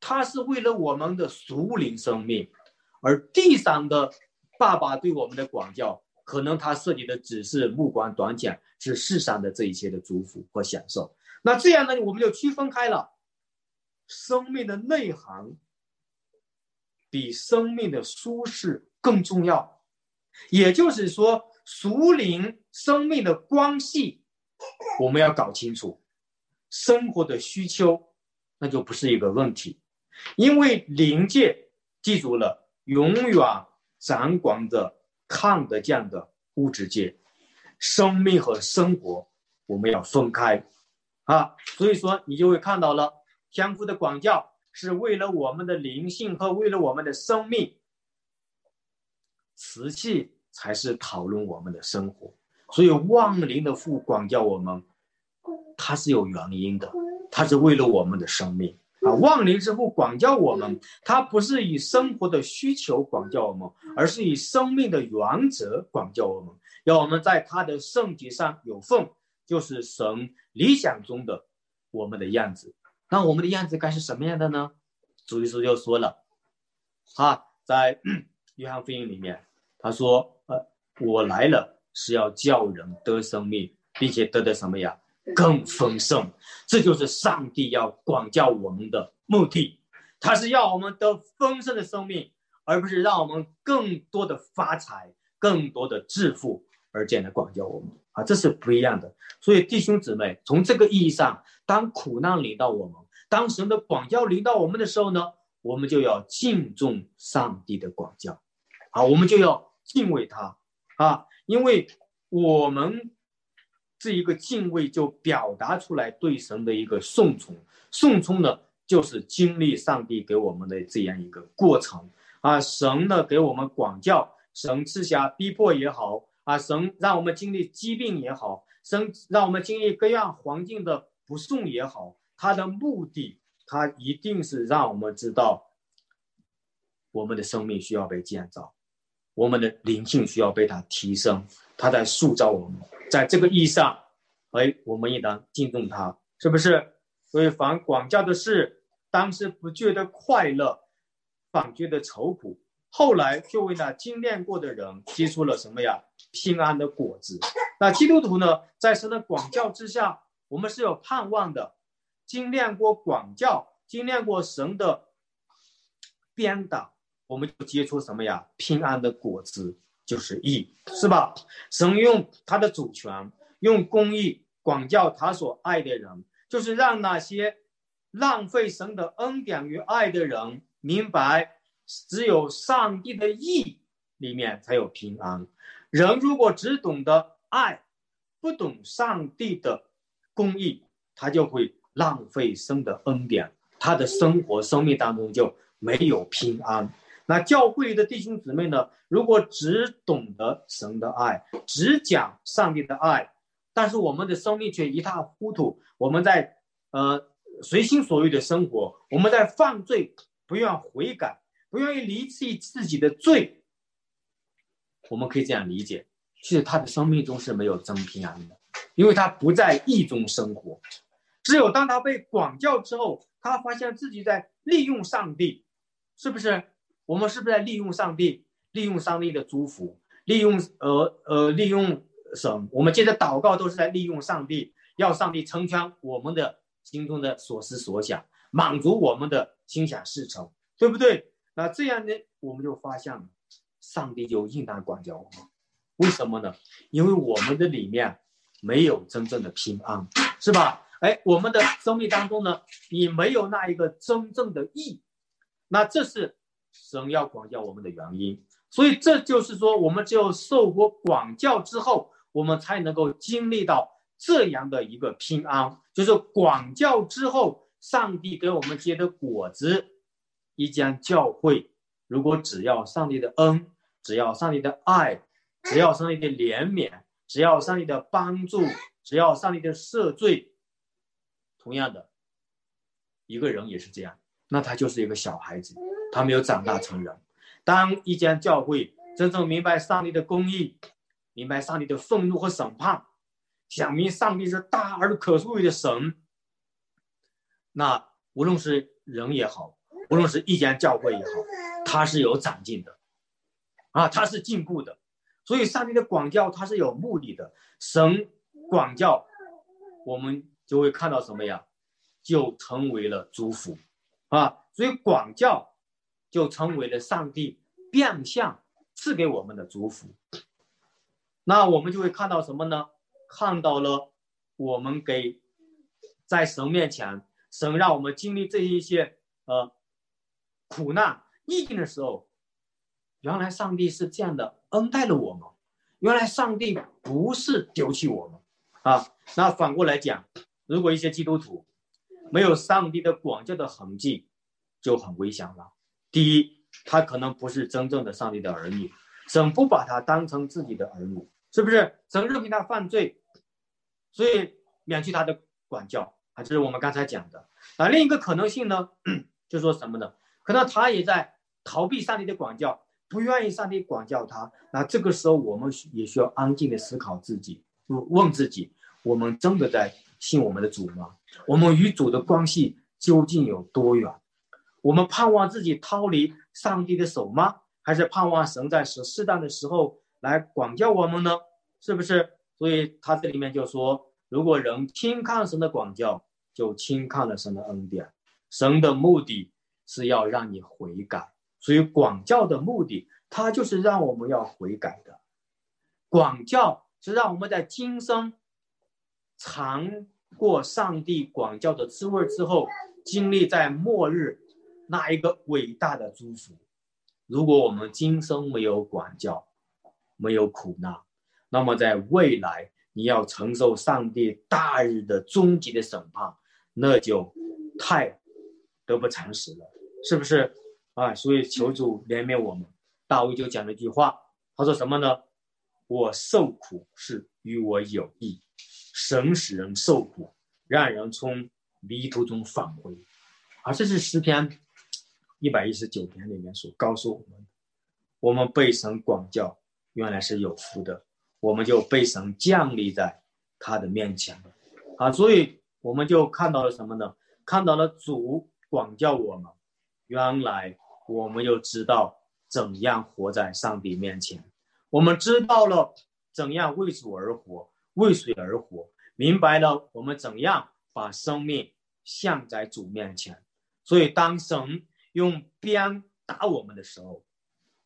他是为了我们的属灵生命；而地上的爸爸对我们的管教，可能他设计的只是目光短浅，是世上的这一切的祝福和享受。那这样呢，我们就区分开了，生命的内涵比生命的舒适更重要。也就是说，属灵生命的关系。我们要搞清楚生活的需求，那就不是一个问题，因为灵界记住了，永远掌管着看得见的物质界，生命和生活我们要分开啊。所以说，你就会看到了天父的管教是为了我们的灵性和为了我们的生命，瓷器才是讨论我们的生活。所以，忘灵的父管教我们，他是有原因的，他是为了我们的生命啊。忘灵之父管教我们，他不是以生活的需求管教我们，而是以生命的原则管教我们，要我们在他的圣洁上有份，就是神理想中的我们的样子。那我们的样子该是什么样的呢？主耶稣就说了，啊，在 *clears throat* 约翰福音里面，他说：“呃，我来了。”是要叫人得生命，并且得的什么呀？更丰盛。这就是上帝要管教我们的目的，他是要我们得丰盛的生命，而不是让我们更多的发财、更多的致富而这样的管教我们啊，这是不一样的。所以弟兄姊妹，从这个意义上，当苦难临到我们，当神的管教临到我们的时候呢，我们就要敬重上帝的管教，啊，我们就要敬畏他啊。因为我们这一个敬畏，就表达出来对神的一个顺从。顺从呢，就是经历上帝给我们的这样一个过程啊。神呢给我们管教，神赐下逼迫也好啊，神让我们经历疾病也好，神让我们经历各样环境的不顺也好，他的目的，他一定是让我们知道，我们的生命需要被建造。我们的灵性需要被他提升，他在塑造我们。在这个意义上，哎，我们应当敬重他，是不是？所以凡广教的事，当时不觉得快乐，反觉得愁苦，后来就为那精炼过的人结出了什么呀？平安的果子。那基督徒呢，在神的广教之下，我们是有盼望的。精炼过广教，精炼过神的编导。我们就结出什么呀？平安的果子就是义，是吧？神用他的主权，用公义管教他所爱的人，就是让那些浪费神的恩典与爱的人明白，只有上帝的义里面才有平安。人如果只懂得爱，不懂上帝的公义，他就会浪费神的恩典，他的生活、生命当中就没有平安。那教会的弟兄姊妹呢？如果只懂得神的爱，只讲上帝的爱，但是我们的生命却一塌糊涂。我们在呃随心所欲的生活，我们在犯罪，不愿悔改，不愿意离弃自己的罪。我们可以这样理解：其实他的生命中是没有真平安的，因为他不在意中生活。只有当他被管教之后，他发现自己在利用上帝，是不是？我们是不是在利用上帝，利用上帝的祝福，利用呃呃利用神？我们接着祷告都是在利用上帝，要上帝成全我们的心中的所思所想，满足我们的心想事成，对不对？那这样呢，我们就发现了，上帝就应当管教我们。为什么呢？因为我们的里面没有真正的平安，是吧？哎，我们的生命当中呢，你没有那一个真正的义，那这是。神要管教我们的原因，所以这就是说，我们只有受过管教之后，我们才能够经历到这样的一个平安。就是管教之后，上帝给我们结的果子，一将教会。如果只要上帝的恩，只要上帝的爱，只要上帝的怜悯，只要上帝的帮助，只要上帝的赦罪，同样的，一个人也是这样，那他就是一个小孩子。他没有长大成人。当一间教会真正明白上帝的公义，明白上帝的愤怒和审判，想明上帝是大而可恕的神，那无论是人也好，无论是一间教会也好，他是有长进的，啊，他是进步的。所以上帝的管教他是有目的的。神管教，我们就会看到什么呀？就成为了祝福，啊，所以管教。就成为了上帝变相赐给我们的祝福。那我们就会看到什么呢？看到了我们给在神面前，神让我们经历这一些呃苦难，逆境的时候，原来上帝是这样的恩待了我们，原来上帝不是丢弃我们啊。那反过来讲，如果一些基督徒没有上帝的管教的痕迹，就很危险了。第一，他可能不是真正的上帝的儿女，神不把他当成自己的儿女，是不是？神任凭他犯罪，所以免去他的管教啊，这是我们刚才讲的。啊，另一个可能性呢，*coughs* 就说什么呢？可能他也在逃避上帝的管教，不愿意上帝管教他。那这个时候，我们也需要安静的思考自己，问自己：我们真的在信我们的主吗？我们与主的关系究竟有多远？我们盼望自己逃离上帝的手吗？还是盼望神在适适当的时候来管教我们呢？是不是？所以他这里面就说：如果人轻看神的管教，就轻看了神的恩典。神的目的是要让你悔改，所以管教的目的，它就是让我们要悔改的。管教是让我们在今生尝过上帝管教的滋味之后，经历在末日。那一个伟大的祝福，如果我们今生没有管教，没有苦难，那么在未来你要承受上帝大日的终极的审判，那就太得不偿失了，是不是啊？所以求主怜悯我们。大卫就讲了一句话，他说什么呢？我受苦是与我有益，神使人受苦，让人从迷途中返回，啊，这是诗篇。一百一十九篇里面所告诉我们，我们被神管教，原来是有福的，我们就被神降立在他的面前，啊，所以我们就看到了什么呢？看到了主管教我们，原来我们又知道怎样活在上帝面前，我们知道了怎样为主而活，为谁而活，明白了我们怎样把生命向在主面前，所以当神。用鞭打我们的时候，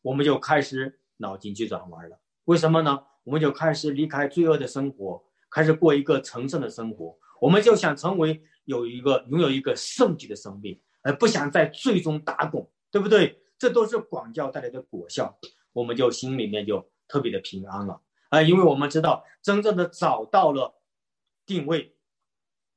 我们就开始脑筋急转弯了。为什么呢？我们就开始离开罪恶的生活，开始过一个成圣的生活。我们就想成为有一个拥有一个圣洁的生命，而不想在最终打滚，对不对？这都是管教带来的果效。我们就心里面就特别的平安了啊，因为我们知道真正的找到了定位，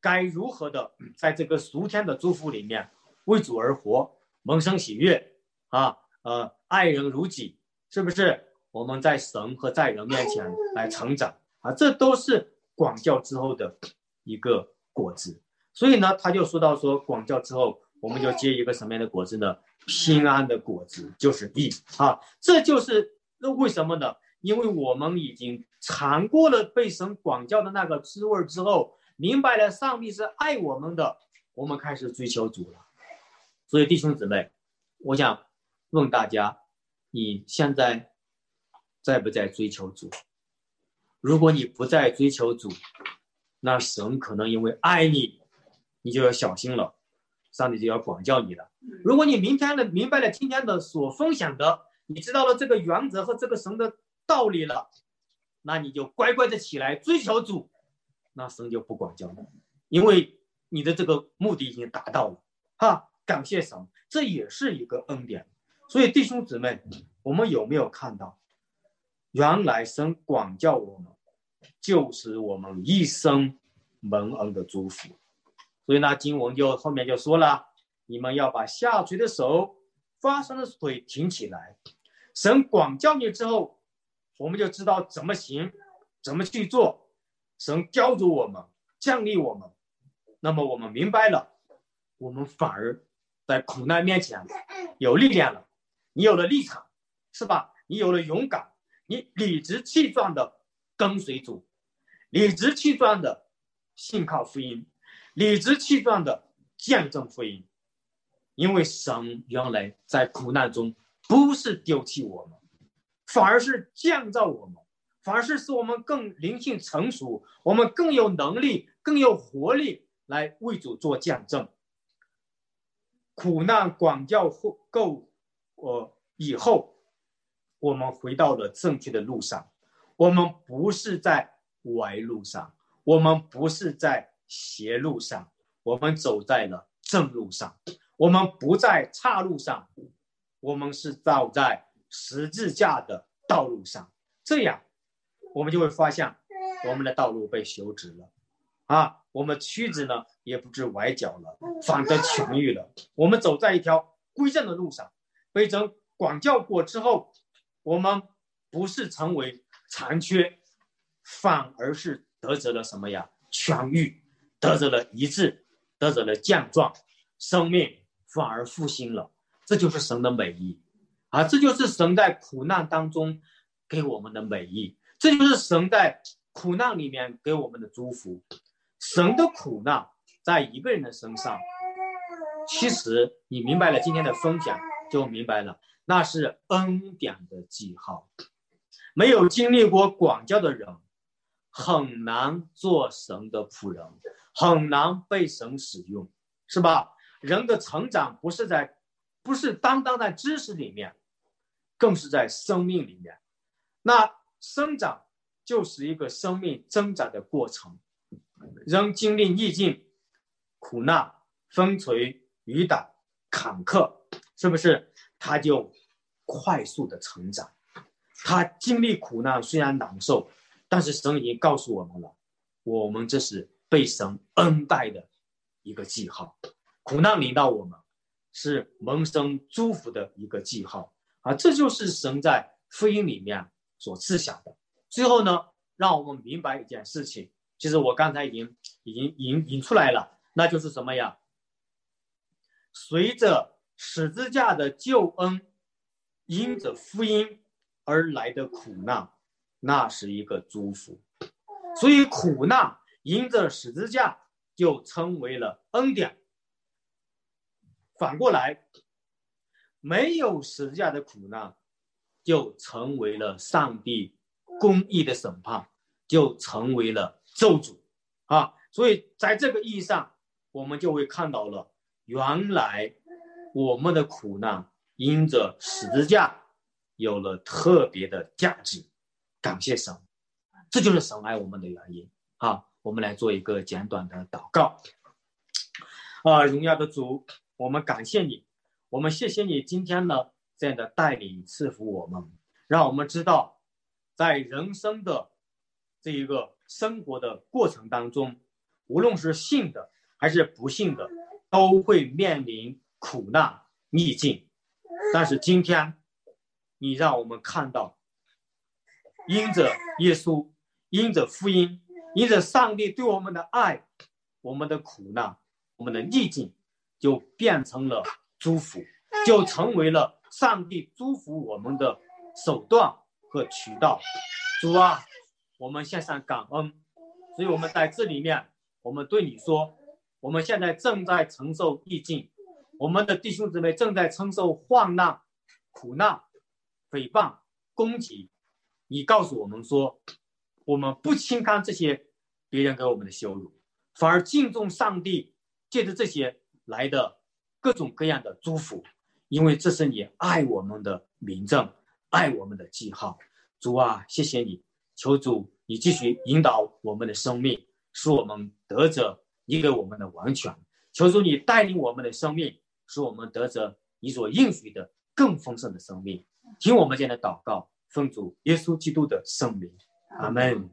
该如何的在这个俗天的祝福里面为主而活。萌生喜悦啊，呃，爱人如己，是不是？我们在神和在人面前来成长啊，这都是广教之后的一个果子。所以呢，他就说到说，广教之后，我们就结一个什么样的果子呢？平安的果子，就是义啊。这就是那为什么呢？因为我们已经尝过了被神广教的那个滋味之后，明白了上帝是爱我们的，我们开始追求主了。所以弟兄姊妹，我想问大家：你现在在不在追求主？如果你不再追求主，那神可能因为爱你，你就要小心了，上帝就要管教你了。如果你明天的明白了今天的所分享的，你知道了这个原则和这个神的道理了，那你就乖乖的起来追求主，那神就不管教你，因为你的这个目的已经达到了，哈。感谢神，这也是一个恩典。所以弟兄姊妹，我们有没有看到，原来神管教我们，就是我们一生蒙恩的祝福。所以呢，经文就后面就说了，你们要把下垂的手、发酸的腿挺起来。神管教你之后，我们就知道怎么行，怎么去做。神教主我们，奖励我们，那么我们明白了，我们反而。在苦难面前有力量了，你有了立场，是吧？你有了勇敢，你理直气壮的跟随主，理直气壮的信靠福音，理直气壮的见证福音。因为神原来在苦难中不是丢弃我们，反而是建造我们，反而是使我们更灵性成熟，我们更有能力、更有活力来为主做见证。苦难管教后够，呃，以后我们回到了正确的路上。我们不是在歪路上，我们不是在邪路上，我们走在了正路上。我们不在岔路上，我们是走在十字架的道路上，这样我们就会发现我们的道路被修直了，啊，我们屈子呢也不知崴脚了，反得痊愈了。我们走在一条归正的路上，被神管教过之后，我们不是成为残缺，反而是得着了什么呀？痊愈，得着了一致，得着了健壮，生命反而复兴了。这就是神的美意，啊，这就是神在苦难当中给我们的美意，这就是神在苦难里面给我们的祝福。神的苦难在一个人的身上，其实你明白了今天的分享，就明白了，那是恩典的记号。没有经历过广教的人，很难做神的仆人，很难被神使用，是吧？人的成长不是在。不是单单在知识里面，更是在生命里面。那生长就是一个生命增长的过程。人经历逆境、苦难、风吹雨打、坎坷，是不是他就快速的成长？他经历苦难虽然难受，但是神已经告诉我们了，我们这是被神恩待的一个记号。苦难临到我们。是蒙生祝福的一个记号啊！这就是神在福音里面所赐想的。最后呢，让我们明白一件事情，其实我刚才已经已经引引出来了，那就是什么呀？随着十字架的救恩，因着福音而来的苦难，那是一个祝福。所以苦难因着十字架就称为了恩典。反过来，没有十字架的苦难，就成为了上帝公义的审判，就成为了咒诅啊！所以在这个意义上，我们就会看到了，原来我们的苦难因着十字架有了特别的价值。感谢神，这就是神爱我们的原因啊！我们来做一个简短的祷告啊！荣耀的主。我们感谢你，我们谢谢你今天呢这样的带领赐福我们，让我们知道，在人生的这一个生活的过程当中，无论是信的还是不信的，都会面临苦难逆境。但是今天，你让我们看到，因着耶稣，因着福音，因着上帝对我们的爱，我们的苦难，我们的逆境。就变成了祝福，就成为了上帝祝福我们的手段和渠道。主啊，我们献上感恩。所以我们在这里面，我们对你说，我们现在正在承受逆境，我们的弟兄姊妹正在承受患难、苦难、诽谤、攻击。你告诉我们说，我们不轻看这些别人给我们的羞辱，反而敬重上帝，借着这些。来的各种各样的祝福，因为这是你爱我们的明证，爱我们的记号。主啊，谢谢你，求主你继续引导我们的生命，使我们得着你给我们的完全。求主你带领我们的生命，使我们得着你所应许的更丰盛的生命。听我们这样的祷告，奉主耶稣基督的圣名，阿门。